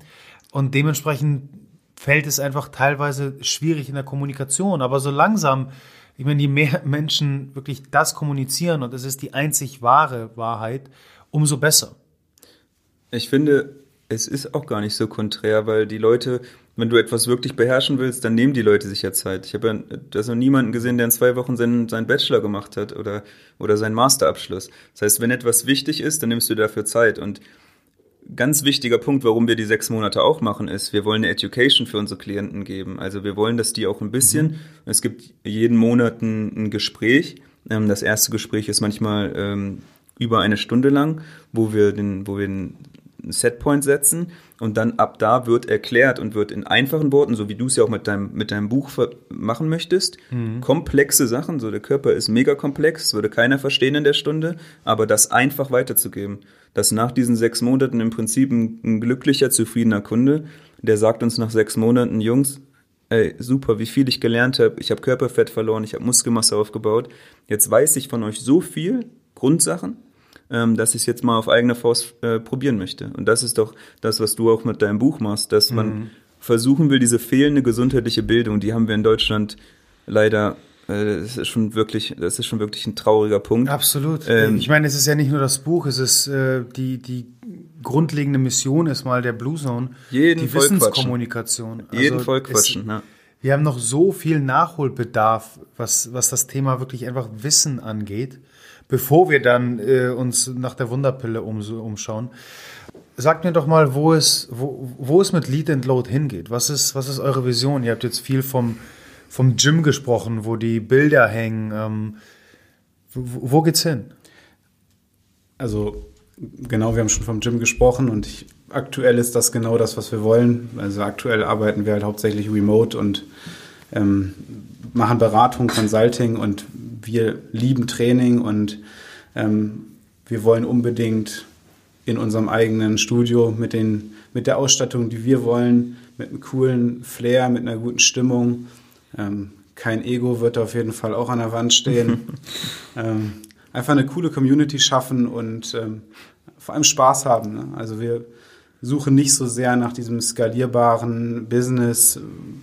Und dementsprechend fällt es einfach teilweise schwierig in der Kommunikation. Aber so langsam, ich meine, je mehr Menschen wirklich das kommunizieren und es ist die einzig wahre Wahrheit, umso besser. Ich finde, es ist auch gar nicht so konträr, weil die Leute wenn du etwas wirklich beherrschen willst, dann nehmen die Leute sich ja Zeit. Ich habe ja da ist noch niemanden gesehen, der in zwei Wochen seinen, seinen Bachelor gemacht hat oder, oder seinen Masterabschluss. Das heißt, wenn etwas wichtig ist, dann nimmst du dafür Zeit. Und ganz wichtiger Punkt, warum wir die sechs Monate auch machen, ist, wir wollen eine Education für unsere Klienten geben. Also wir wollen, dass die auch ein bisschen, mhm. es gibt jeden Monat ein, ein Gespräch. Ähm, das erste Gespräch ist manchmal ähm, über eine Stunde lang, wo wir den, wo wir den einen Setpoint setzen und dann ab da wird erklärt und wird in einfachen Worten, so wie du es ja auch mit deinem, mit deinem Buch machen möchtest, mhm. komplexe Sachen, so der Körper ist mega komplex, würde keiner verstehen in der Stunde, aber das einfach weiterzugeben, dass nach diesen sechs Monaten im Prinzip ein, ein glücklicher, zufriedener Kunde, der sagt uns nach sechs Monaten, Jungs, ey, super, wie viel ich gelernt habe, ich habe Körperfett verloren, ich habe Muskelmasse aufgebaut, jetzt weiß ich von euch so viel, Grundsachen, ähm, dass ich es jetzt mal auf eigene Faust äh, probieren möchte. Und das ist doch das, was du auch mit deinem Buch machst, dass man mhm. versuchen will, diese fehlende gesundheitliche Bildung, die haben wir in Deutschland leider äh, das ist schon wirklich, das ist schon wirklich ein trauriger Punkt. Absolut. Ähm, ich meine, es ist ja nicht nur das Buch, es ist äh, die, die grundlegende Mission ist mal der Blue Zone, jeden die Wissenskommunikation. Also jeden voll quatschen. Es, ja. Wir haben noch so viel Nachholbedarf, was, was das Thema wirklich einfach Wissen angeht bevor wir dann äh, uns nach der Wunderpille um, umschauen. Sagt mir doch mal, wo es, wo, wo es mit Lead and Load hingeht. Was ist, was ist eure Vision? Ihr habt jetzt viel vom, vom Gym gesprochen, wo die Bilder hängen. Ähm, wo, wo geht's hin? Also genau, wir haben schon vom Gym gesprochen und ich, aktuell ist das genau das, was wir wollen. Also aktuell arbeiten wir halt hauptsächlich remote und ähm, machen Beratung, Consulting und wir lieben Training und ähm, wir wollen unbedingt in unserem eigenen Studio mit, den, mit der Ausstattung, die wir wollen, mit einem coolen Flair, mit einer guten Stimmung. Ähm, kein Ego wird auf jeden Fall auch an der Wand stehen. ähm, einfach eine coole Community schaffen und ähm, vor allem Spaß haben. Ne? Also wir suchen nicht so sehr nach diesem skalierbaren Business,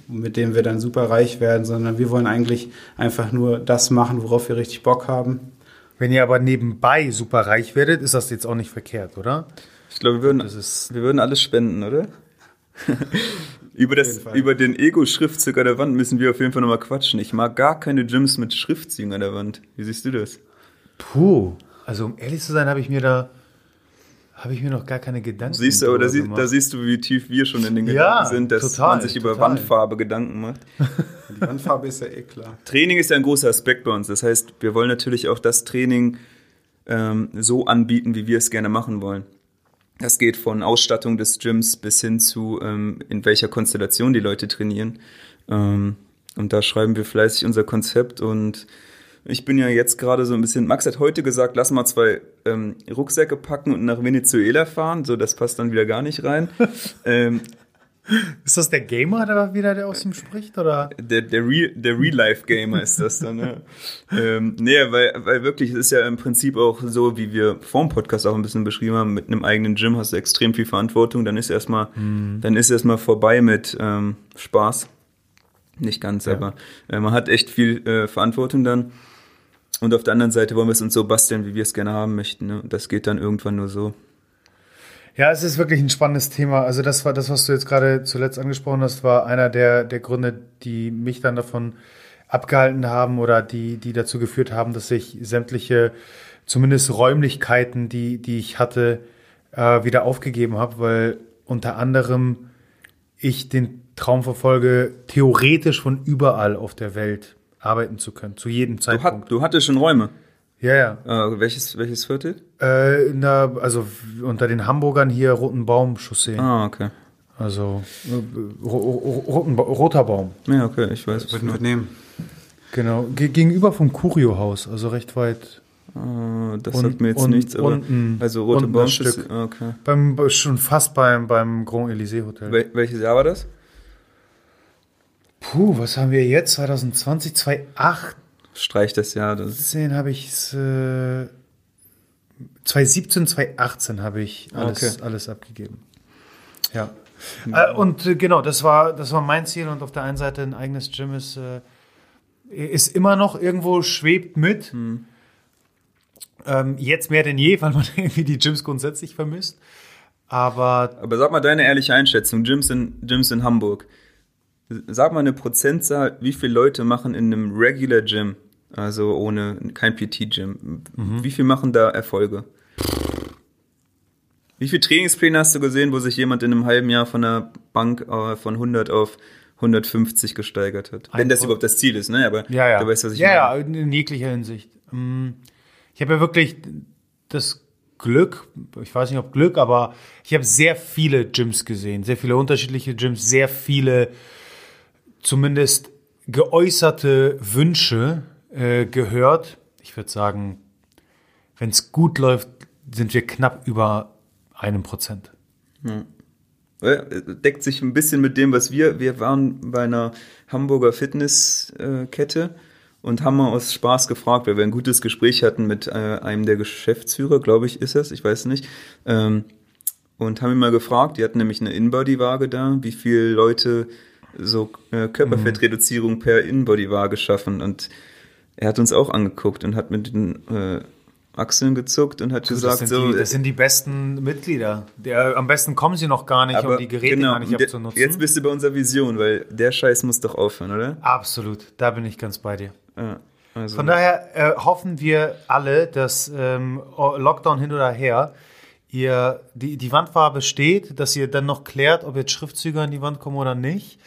mit dem wir dann super reich werden, sondern wir wollen eigentlich einfach nur das machen, worauf wir richtig Bock haben. Wenn ihr aber nebenbei super reich werdet, ist das jetzt auch nicht verkehrt, oder? Ich glaube, wir würden, wir würden alles spenden, oder? über, das, über den Ego-Schriftzug an der Wand müssen wir auf jeden Fall nochmal quatschen. Ich mag gar keine Gyms mit Schriftzügen an der Wand. Wie siehst du das? Puh, also um ehrlich zu sein, habe ich mir da habe ich mir noch gar keine Gedanken Siehst du, aber da, sie, da, siehst du, wie tief wir schon in den Gedanken ja, sind, dass total, man sich über total. Wandfarbe Gedanken macht. Die Wandfarbe ist ja eh klar. Training ist ja ein großer Aspekt bei uns. Das heißt, wir wollen natürlich auch das Training ähm, so anbieten, wie wir es gerne machen wollen. Das geht von Ausstattung des Gyms bis hin zu, ähm, in welcher Konstellation die Leute trainieren. Ähm, und da schreiben wir fleißig unser Konzept und ich bin ja jetzt gerade so ein bisschen. Max hat heute gesagt, lass mal zwei ähm, Rucksäcke packen und nach Venezuela fahren. So, das passt dann wieder gar nicht rein. ähm, Ist das der Gamer, der wieder der aus ihm spricht? Oder? Der, der, Real, der Real-Life-Gamer ist das dann, ne? ähm, nee, weil, weil wirklich, es ist ja im Prinzip auch so, wie wir vor dem Podcast auch ein bisschen beschrieben haben, mit einem eigenen Gym hast du extrem viel Verantwortung, dann ist erstmal, mhm. dann ist erstmal vorbei mit ähm, Spaß. Nicht ganz, ja. aber äh, man hat echt viel äh, Verantwortung dann. Und auf der anderen Seite wollen wir es uns so basteln, wie wir es gerne haben möchten. Ne? Das geht dann irgendwann nur so. Ja, es ist wirklich ein spannendes Thema. Also das war das, was du jetzt gerade zuletzt angesprochen hast, war einer der, der Gründe, die mich dann davon abgehalten haben oder die, die dazu geführt haben, dass ich sämtliche, zumindest Räumlichkeiten, die, die ich hatte, äh, wieder aufgegeben habe, weil unter anderem ich den Traum verfolge, theoretisch von überall auf der Welt arbeiten zu können, zu jedem Zeitpunkt. Du, hat, du hattest schon Räume? Ja, ja. Äh, welches, welches Viertel? Äh, in der, also unter den Hamburgern hier Roten Baum Chaussee. Ah, okay. Also äh, roten, roter Baum. Ja, okay, ich weiß. Würden wir nehmen. Genau, gegenüber vom Curio-Haus, also recht weit. Ah, das und, sagt mir jetzt und, nichts, aber unten, also rote Baum Stück. okay. Beim, schon fast beim, beim Grand Elysée Hotel. Wel welches Jahr war das? Puh, was haben wir jetzt? 2020, 2008? Streich das Jahr. Das 10 habe ich äh, 2017, 2018 habe ich alles, okay. alles abgegeben. Ja. ja. Äh, und äh, genau, das war, das war mein Ziel und auf der einen Seite ein eigenes Gym ist, äh, ist immer noch irgendwo schwebt mit. Hm. Ähm, jetzt mehr denn je, weil man irgendwie die Gyms grundsätzlich vermisst. Aber, Aber sag mal deine ehrliche Einschätzung, Gyms in, Gyms in Hamburg. Sag mal eine Prozentzahl, wie viele Leute machen in einem Regular Gym, also ohne kein PT-Gym, mhm. wie viel machen da Erfolge? Wie viele Trainingspläne hast du gesehen, wo sich jemand in einem halben Jahr von der Bank äh, von 100 auf 150 gesteigert hat? Wenn das überhaupt das Ziel ist, ne? Aber ja, ja. du weißt, was ich ja, meine. Ja, in jeglicher Hinsicht. Mm, ich habe ja wirklich das Glück, ich weiß nicht ob Glück, aber ich habe sehr viele Gyms gesehen, sehr viele unterschiedliche Gyms, sehr viele zumindest geäußerte Wünsche äh, gehört. Ich würde sagen, wenn es gut läuft, sind wir knapp über einem Prozent. Hm. Deckt sich ein bisschen mit dem, was wir, wir waren bei einer Hamburger Fitnesskette und haben mal aus Spaß gefragt, weil wir ein gutes Gespräch hatten mit äh, einem der Geschäftsführer, glaube ich, ist es, ich weiß nicht. Ähm, und haben ihn mal gefragt, die hatten nämlich eine Inbody-Waage da, wie viele Leute so äh, Körperfettreduzierung per Inbody-Waage schaffen. Und er hat uns auch angeguckt und hat mit den äh, Achseln gezuckt und hat du, gesagt, das so. Die, das sind die besten Mitglieder. Der, am besten kommen sie noch gar nicht, aber, um die Geräte genau, gar nicht abzunutzen. Jetzt bist du bei unserer Vision, weil der Scheiß muss doch aufhören, oder? Absolut, da bin ich ganz bei dir. Ja, also. Von daher äh, hoffen wir alle, dass ähm, Lockdown hin oder her, ihr die, die Wandfarbe steht, dass ihr dann noch klärt, ob jetzt Schriftzüge an die Wand kommen oder nicht.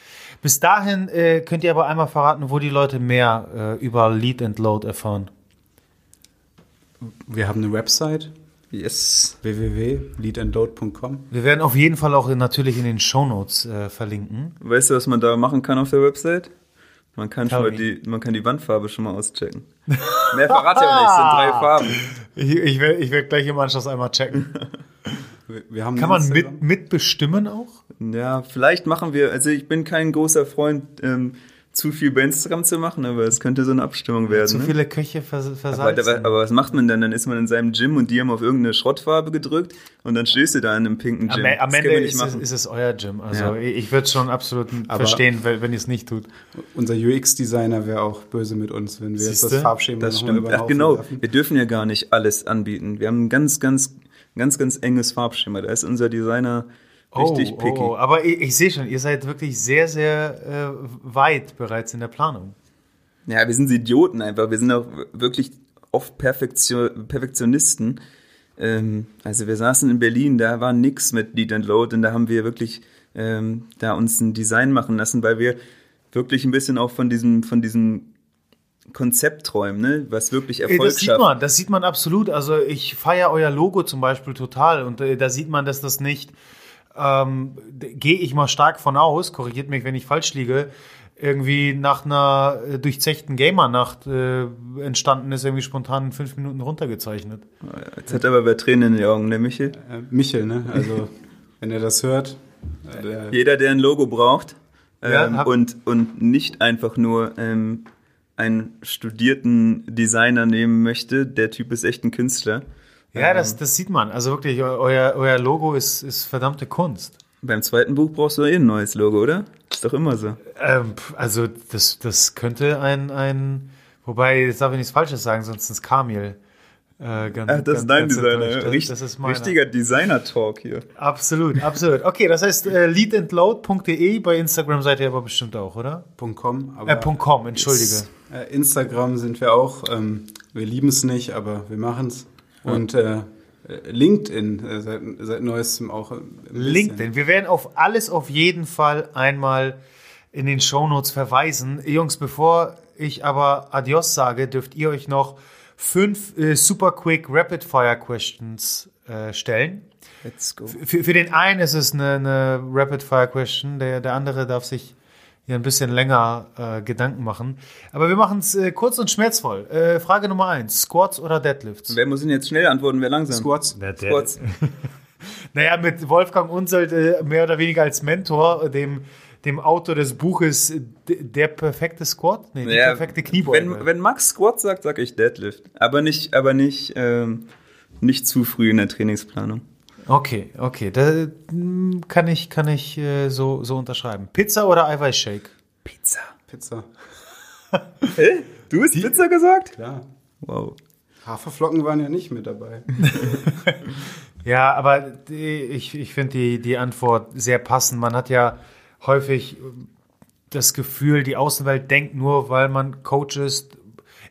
Bis dahin äh, könnt ihr aber einmal verraten, wo die Leute mehr äh, über Lead and Load erfahren. Wir haben eine Website. Yes. www.leadandload.com. Wir werden auf jeden Fall auch natürlich in den Shownotes äh, verlinken. Weißt du, was man da machen kann auf der Website? Man kann, schon mal die, man kann die Wandfarbe schon mal auschecken. Mehr verrate ich nicht, es sind drei Farben. Ich, ich werde ich werd gleich im Anschluss einmal checken. Wir haben Kann man mit, mitbestimmen auch? Ja, vielleicht machen wir, also ich bin kein großer Freund, ähm, zu viel bei Instagram zu machen, aber es könnte so eine Abstimmung werden. Zu ne? viele Köche vers versalzen. Aber, aber, was macht man denn? Dann ist man in seinem Gym und die haben auf irgendeine Schrottfarbe gedrückt und dann stehst du da in einem pinken Gym. Am, am Ende ist es, ist es, euer Gym. Also ja. ich würde schon absolut aber verstehen, wenn ihr es nicht tut. Unser UX-Designer wäre auch böse mit uns, wenn wir jetzt das Farbschema das stimmt. Ach, genau. Werfen. Wir dürfen ja gar nicht alles anbieten. Wir haben ein ganz, ganz, ganz, ganz enges Farbschema. Da ist unser Designer Richtig oh, picky. Oh, aber ich, ich sehe schon, ihr seid wirklich sehr, sehr äh, weit bereits in der Planung. Ja, wir sind Idioten einfach. Wir sind auch wirklich oft Perfektion, Perfektionisten. Ähm, also wir saßen in Berlin, da war nix mit Lead and Load und da haben wir wirklich ähm, da uns ein Design machen lassen, weil wir wirklich ein bisschen auch von diesem, von diesem Konzept träumen, ne? was wirklich Erfolg Das sieht man, das sieht man absolut. Also ich feiere euer Logo zum Beispiel total und äh, da sieht man, dass das nicht ähm, gehe ich mal stark von aus, korrigiert mich, wenn ich falsch liege, irgendwie nach einer äh, durchzechten Gamer-Nacht äh, entstanden ist, irgendwie spontan in fünf Minuten runtergezeichnet. Jetzt hat er aber wer Tränen in den Augen, ne Michel? Äh, Michel, ne? Also, wenn er das hört, Der, Jeder, der ein Logo braucht Ja, ähm, hab- und, und nicht einfach nur ähm, einen studierten Designer nehmen möchte, der Typ ist echt ein Künstler. Ja, das, das sieht man. Also wirklich, eu- euer, euer Logo ist, ist verdammte Kunst. Beim zweiten Buch brauchst du eh ein neues Logo, oder? Ist doch immer so. Ähm, also das, das könnte ein, ein, wobei, jetzt darf ich nichts Falsches sagen, sonst ist Kamil. Äh, ganz, Ach, das ist ganz- dein ganz Designer. Richt, das ist meiner. richtiger Designer-Talk hier. Absolut, absolut. Okay, das heißt äh, leadandload.de, bei Instagram seid ihr aber bestimmt auch, oder? .com, aber Äh, .com, entschuldige. Äh, Instagram sind wir auch. Ähm, wir lieben es nicht, aber wir machen es. Und äh, LinkedIn äh, seit, seit neuestem auch. LinkedIn. Wir werden auf alles auf jeden Fall einmal in den Shownotes verweisen. Jungs, bevor ich aber Adios sage, dürft ihr euch noch fünf äh, super quick Rapid Fire Questions äh, stellen. Let's go. Für, für den einen ist es eine, eine Rapid Fire Question, der, der andere darf sich hier ein bisschen länger äh, Gedanken machen. Aber wir machen es äh, kurz und schmerzvoll. Äh, Frage Nummer eins: Squats oder Deadlifts? Wer muss denn jetzt schnell antworten, wer langsam? Squats. Squats. Naja, mit Wolfgang Unselt äh, mehr oder weniger als Mentor, dem, dem Autor des Buches äh, Der perfekte Squat? Nee, die Ja, perfekte Kniebeuge. Wenn, wenn Max Squat sagt, sag ich Deadlift. Aber nicht, aber nicht, ähm, nicht zu früh in der Trainingsplanung. Okay, okay. Da mm, kann ich, kann ich äh, so, so unterschreiben. Pizza oder Eiweißshake? Pizza. Pizza. Hä? Du hast Pizza gesagt? Klar. Wow. Haferflocken waren ja nicht mit dabei. Ja, aber die, ich, ich finde die, die Antwort sehr passend. Man hat ja häufig das Gefühl, die Außenwelt denkt nur, weil man Coach ist,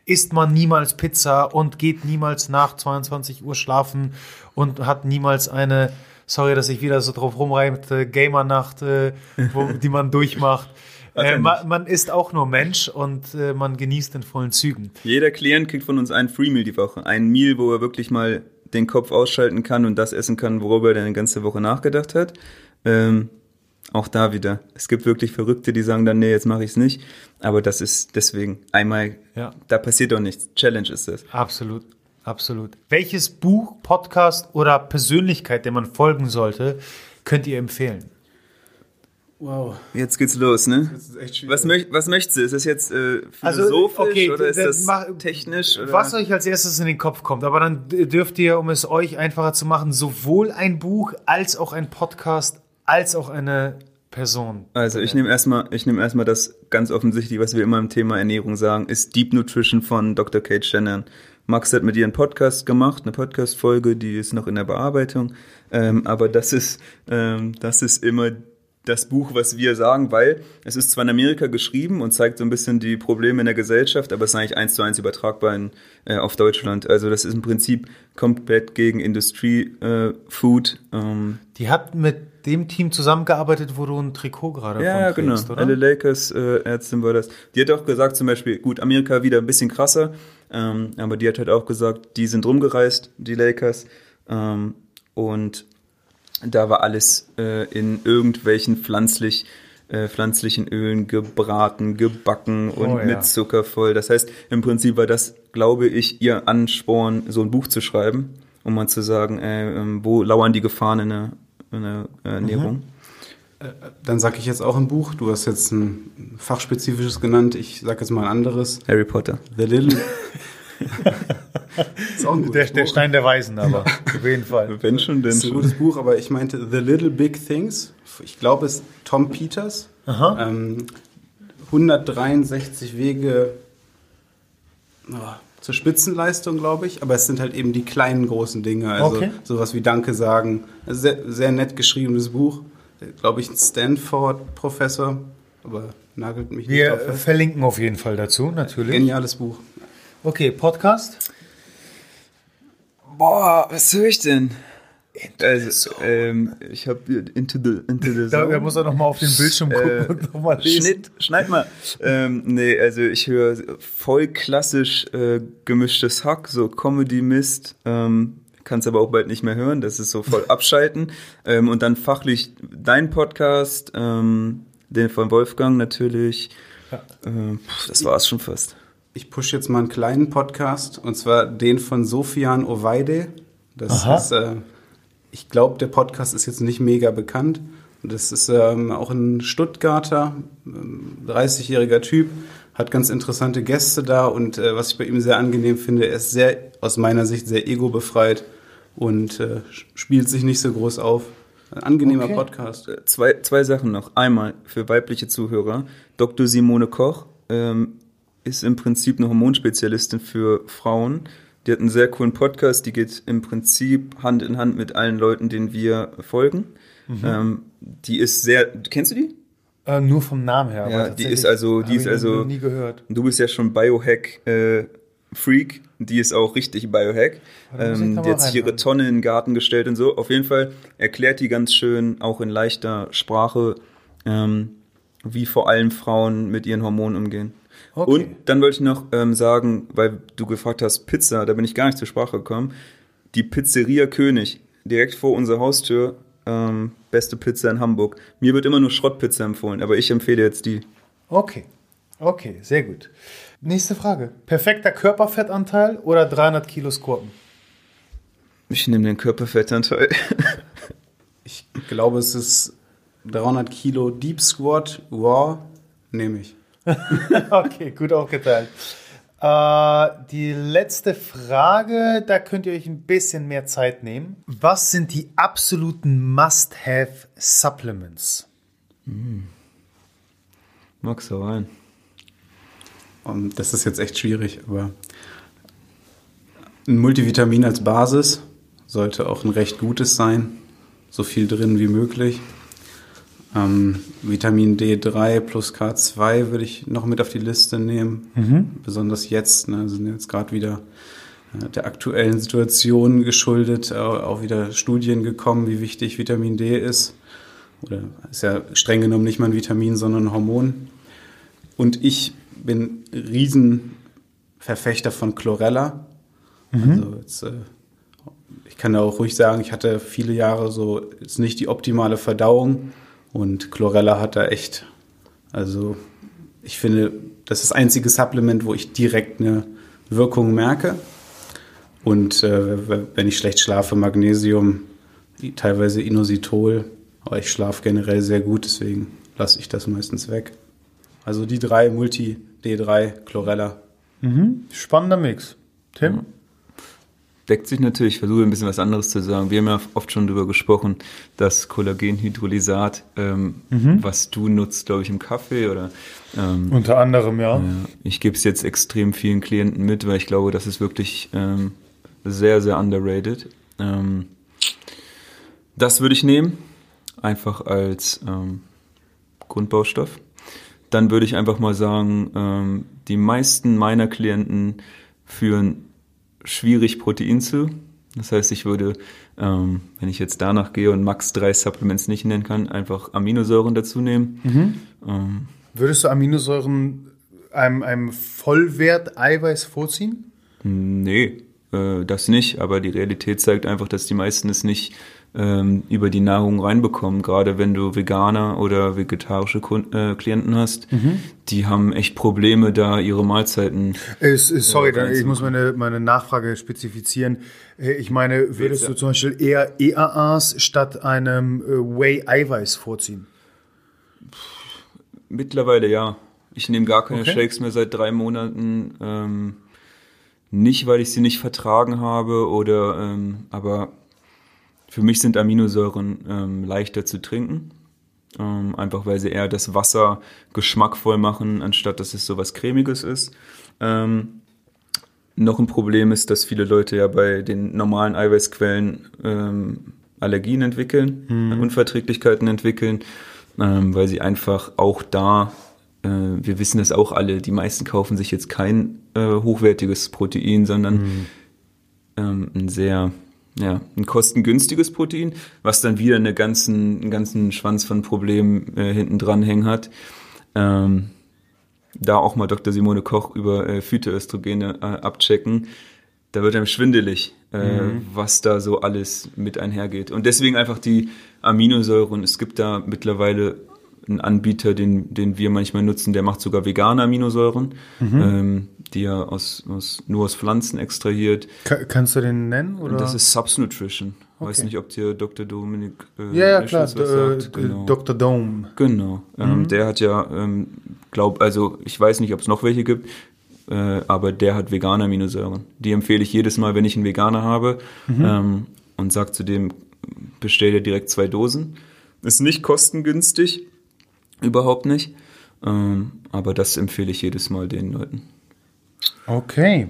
isst man niemals Pizza und geht niemals nach 22 Uhr schlafen und hat niemals eine, sorry, dass ich wieder so drauf rumreimte, Gamer-Nacht, äh, wo, die man durchmacht. Äh, man, man ist auch nur Mensch und äh, man genießt in vollen Zügen. Jeder Klient kriegt von uns ein Free Meal die Woche. Ein Meal, wo er wirklich mal den Kopf ausschalten kann und das essen kann, worüber er eine ganze Woche nachgedacht hat. Ähm, auch da wieder. Es gibt wirklich Verrückte, die sagen dann, nee, jetzt mache ich es nicht. Aber das ist deswegen einmal, Ja. da passiert doch nichts. Challenge ist das. Absolut, absolut. Welches Buch, Podcast oder Persönlichkeit, der man folgen sollte, könnt ihr empfehlen? Wow. Jetzt geht's los, ne? Das ist echt schwierig. Was, möcht, was möchtest du? Ist das jetzt äh, Also, philosophisch okay, oder ist das mach- technisch? Oder? Was euch als erstes in den Kopf kommt, aber dann dürft ihr, um es euch einfacher zu machen, sowohl ein Buch als auch ein Podcast als auch eine Person. Also ich nehme erstmal, ich nehme erstmal das ganz offensichtlich, was wir immer im Thema Ernährung sagen, ist Deep Nutrition von Dr. Kate Shannon. Max hat mit ihr einen Podcast gemacht, eine Podcast-Folge, die ist noch in der Bearbeitung. Ähm, aber das ist, ähm, das ist immer das Buch, was wir sagen, weil es ist zwar in Amerika geschrieben und zeigt so ein bisschen die Probleme in der Gesellschaft, aber es ist eigentlich eins zu eins übertragbar in, äh, auf Deutschland. Also das ist im Prinzip komplett gegen Industrie-Food. ähm, Die hat mit dem Team zusammengearbeitet, wo du ein Trikot gerade Ja, ja, von genau. trägst, Alle oder? Lakers äh, Ärztin war das. Die hat auch gesagt, zum Beispiel, gut, Amerika wieder ein bisschen krasser, ähm, aber die hat halt auch gesagt, die sind rumgereist, die Lakers, ähm, und da war alles äh, in irgendwelchen pflanzlich äh, pflanzlichen Ölen gebraten, gebacken und Oh, ja. mit Zucker voll. Das heißt, im Prinzip war das, glaube ich, ihr Ansporn, so ein Buch zu schreiben, um mal zu sagen, äh, ähm, wo lauern die Gefahren in der, in der äh, Ernährung. Dann sage ich jetzt auch ein Buch. Du hast jetzt ein fachspezifisches genannt. Ich sage jetzt mal ein anderes. Harry Potter. The Little. ist auch ein Der, gutes der Buch. Stein der Weisen, aber auf jeden Fall. Wenn schon, denn Das ist ein schon. gutes Buch, aber ich meinte The Little Big Things. Ich glaube, es ist Tom Peters. Aha. Ähm, 163 Wege oh, zur Spitzenleistung, glaube ich. Aber es sind halt eben die kleinen großen Dinge. Also Okay. sowas wie Danke sagen. Sehr, sehr nett geschriebenes Buch. Glaube ich, ein Stanford-Professor. Aber nagelt mich Wir nicht fest. verlinken auf jeden Fall dazu, natürlich. Geniales Buch. Okay, Podcast? Boah, was höre ich denn? Also, ähm, ich habe Into the, into the Da, Zone. da muss er nochmal auf den Bildschirm gucken Äh, und nochmal lesen. Schnitt, schneid mal. ähm, nee, also ich höre voll klassisch äh, gemischtes Hack, so Comedy-Mist. Ähm, Kannst aber auch bald nicht mehr hören, das ist so voll abschalten. ähm, und dann fachlich dein Podcast, ähm, den von Wolfgang natürlich. Ähm, pff, das war's schon fast. Ich push jetzt mal einen kleinen Podcast und zwar den von Sofian Oweide. Das Aha. ist, äh, ich glaube, der Podcast ist jetzt nicht mega bekannt. Das ist ähm, auch ein Stuttgarter, 30-jähriger ähm, Typ, hat ganz interessante Gäste da und äh, was ich bei ihm sehr angenehm finde, er ist sehr, aus meiner Sicht, sehr ego-befreit und äh, spielt sich nicht so groß auf. Ein angenehmer okay. Podcast. Äh, zwei, zwei Sachen noch. Einmal für weibliche Zuhörer. Dr. Simone Koch ähm, ist im Prinzip eine Hormonspezialistin für Frauen. Die hat einen sehr coolen Podcast, die geht im Prinzip Hand in Hand mit allen Leuten, denen wir folgen. Mhm. Ähm, die ist sehr. Kennst du die? Äh, nur vom Namen her. Ja, die ist also, die ist also. Nie gehört. Du bist ja schon Biohack äh, Freak. Die ist auch richtig Biohack. Ähm, die hat sich ihre Tonne in den Garten gestellt und so. Auf jeden Fall erklärt die ganz schön, auch in leichter Sprache, ähm, wie vor allem Frauen mit ihren Hormonen umgehen. Okay. Und dann wollte ich noch ähm, sagen, weil du gefragt hast, Pizza, da bin ich gar nicht zur Sprache gekommen. Die Pizzeria König, direkt vor unserer Haustür, ähm, beste Pizza in Hamburg. Mir wird immer nur Schrottpizza empfohlen, aber ich empfehle jetzt die. Okay, okay, sehr gut. Nächste Frage. Perfekter Körperfettanteil oder 300 Kilo Squatten? Ich nehme den Körperfettanteil. ich glaube, es ist 300 Kilo Deep Squat Raw, nehme ich. okay, gut aufgeteilt. Äh, die letzte Frage, da könnt ihr euch ein bisschen mehr Zeit nehmen. Was sind die absoluten Must-Have-Supplements? Hm. Magst du rein? Und das ist jetzt echt schwierig, aber ein Multivitamin als Basis sollte auch ein recht gutes sein. So viel drin wie möglich. Ähm, Vitamin D3 plus K2 würde ich noch mit auf die Liste nehmen. Mhm. Besonders jetzt, ne, sind jetzt gerade wieder äh, der aktuellen Situation geschuldet, äh, auch wieder Studien gekommen, wie wichtig Vitamin D ist. Oder ist ja streng genommen nicht mal ein Vitamin, sondern ein Hormon. Und ich bin Riesenverfechter von Chlorella. Mhm. Also jetzt, äh, ich kann da auch ruhig sagen, ich hatte viele Jahre so jetzt nicht die optimale Verdauung und Chlorella hat da echt, also ich finde, das ist das einzige Supplement, wo ich direkt eine Wirkung merke. Und äh, wenn ich schlecht schlafe, Magnesium, teilweise Inositol, aber ich schlafe generell sehr gut, deswegen lasse ich das meistens weg. Also die drei Multi D3, Chlorella. Mhm. Spannender Mix. Tim? Deckt sich natürlich, ich versuche ein bisschen was anderes zu sagen. Wir haben ja oft schon darüber gesprochen, dass Kollagenhydrolysat, ähm, mhm. was du nutzt, glaube ich, im Kaffee oder. Ähm, Unter anderem, ja. ja ich gebe es jetzt extrem vielen Klienten mit, weil ich glaube, das ist wirklich ähm, sehr, sehr underrated. Ähm, das würde ich nehmen, einfach als ähm, Grundbaustoff dann würde ich einfach mal sagen, ähm, die meisten meiner Klienten führen schwierig Protein zu. Das heißt, ich würde, ähm, wenn ich jetzt danach gehe und max drei Supplements nicht nennen kann, einfach Aminosäuren dazu nehmen. Mhm. Ähm, Würdest du Aminosäuren einem, einem Vollwert Eiweiß vorziehen? Nee, äh, das nicht. Aber die Realität zeigt einfach, dass die meisten es nicht ähm, über die Nahrung reinbekommen. Gerade wenn du Veganer oder vegetarische Kunden, äh, Klienten hast, mhm. die haben echt Probleme, da ihre Mahlzeiten. Ist, ist, sorry, äh, ich muss meine, meine Nachfrage spezifizieren. Äh, ich meine, würdest du zum Beispiel eher EAAs statt einem äh, Whey-Eiweiß vorziehen? Mittlerweile ja. Ich nehme gar keine okay. Shakes mehr seit drei Monaten. Ähm, nicht, weil ich sie nicht vertragen habe oder ähm, aber für mich sind Aminosäuren ähm, leichter zu trinken. Ähm, einfach weil sie eher das Wasser geschmackvoll machen, anstatt dass es so was Cremiges ist. Ähm, noch ein Problem ist, dass viele Leute ja bei den normalen Eiweißquellen ähm, Allergien entwickeln, mhm. Unverträglichkeiten entwickeln, ähm, weil sie einfach auch da, äh, wir wissen das auch alle, die meisten kaufen sich jetzt kein äh, hochwertiges Protein, sondern mhm. ähm, ein sehr ja, ein kostengünstiges Protein, was dann wieder eine ganzen, einen ganzen Schwanz von Problemen äh, hinten dran hängen hat. Ähm, da auch mal Dr. Simone Koch über äh, Phytoöstrogene äh, abchecken. Da wird einem schwindelig, äh, mhm. was da so alles mit einhergeht. Und deswegen einfach die Aminosäuren. Es gibt da mittlerweile einen Anbieter, den, den wir manchmal nutzen, der macht sogar vegane Aminosäuren. Mhm. Ähm, die er aus, aus, nur aus Pflanzen extrahiert. Kann, kannst du den nennen? Oder? Das ist Subsnutrition. Weiß nicht, ob dir Dr. Dominik äh, ja, ja, klar, was sagt. Genau. Dr. Dome. Genau. Ähm, mhm. Der hat ja, ähm, glaub, also ich weiß nicht, ob es noch welche gibt, äh, aber der hat vegane Aminosäuren. Die empfehle ich jedes Mal, wenn ich einen Veganer habe mhm. ähm, und sage zu dem, bestell dir direkt zwei Dosen. Ist nicht kostengünstig, überhaupt nicht. Ähm, aber das empfehle ich jedes Mal den Leuten. Okay.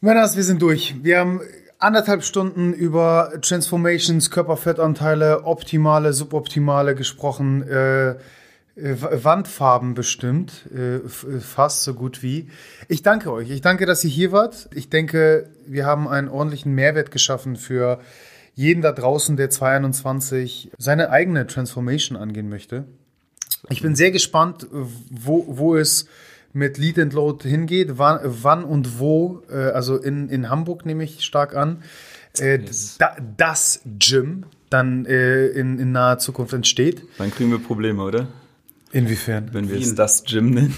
Männers, wir sind durch. Wir haben anderthalb Stunden über Transformations, Körperfettanteile, optimale, suboptimale gesprochen, äh, äh Wandfarben bestimmt, äh, äh, fast so gut wie. Ich danke euch. Ich danke, dass ihr hier wart. Ich denke, wir haben einen ordentlichen Mehrwert geschaffen für jeden da draußen, der 2021 seine eigene Transformation angehen möchte. Ich bin sehr gespannt, wo, wo es mit Lead and Load hingeht, wann, wann und wo, äh, also in, in Hamburg nehme ich stark an, äh, yes. da, das Gym dann äh, in, in naher Zukunft entsteht. Dann kriegen wir Probleme, oder? Inwiefern? Wenn wir es das Gym nennen.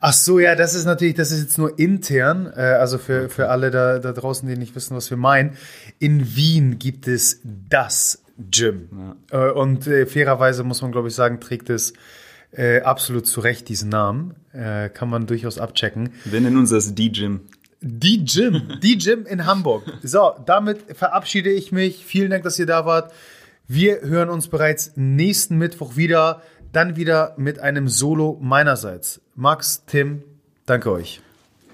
Ach so, ja, das ist natürlich, das ist jetzt nur intern, äh, also für, für alle da, da draußen, die nicht wissen, was wir meinen. In Wien gibt es das Gym. Ja. Äh, und äh, fairerweise muss man, glaube ich, sagen, trägt es äh, absolut zu Recht diesen Namen. Äh, kann man durchaus abchecken. Wir nennen uns das D-Gym. Die Gym, die Gym in Hamburg. So, damit verabschiede ich mich. Vielen Dank, dass ihr da wart. Wir hören uns bereits nächsten Mittwoch wieder. Dann wieder mit einem Solo meinerseits. Max, Tim, danke euch.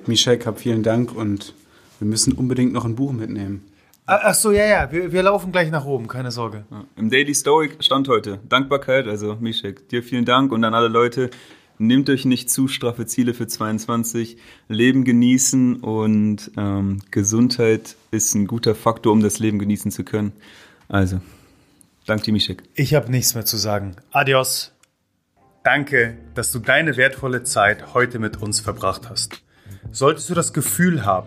Michel, hab vielen Dank und wir müssen unbedingt noch ein Buch mitnehmen. Ach so, ja, ja, wir, wir laufen gleich nach oben, keine Sorge. Ja. Im Daily Story stand heute Dankbarkeit, also Mischek, dir vielen Dank und an alle Leute, nehmt euch nicht zu straffe Ziele für 22, Leben genießen und ähm, Gesundheit ist ein guter Faktor, um das Leben genießen zu können. Also, danke dir, Mischek. Ich habe nichts mehr zu sagen. Adios. Danke, dass du deine wertvolle Zeit heute mit uns verbracht hast. Solltest du das Gefühl haben,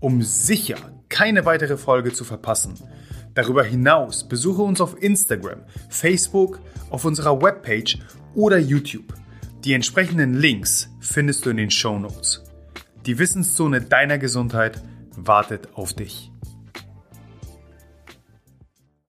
um sicher keine weitere Folge zu verpassen. Darüber hinaus besuche uns auf Instagram, Facebook, auf unserer Webpage oder YouTube. Die entsprechenden Links findest du in den Show Notes. Die Wissenszone deiner Gesundheit wartet auf dich.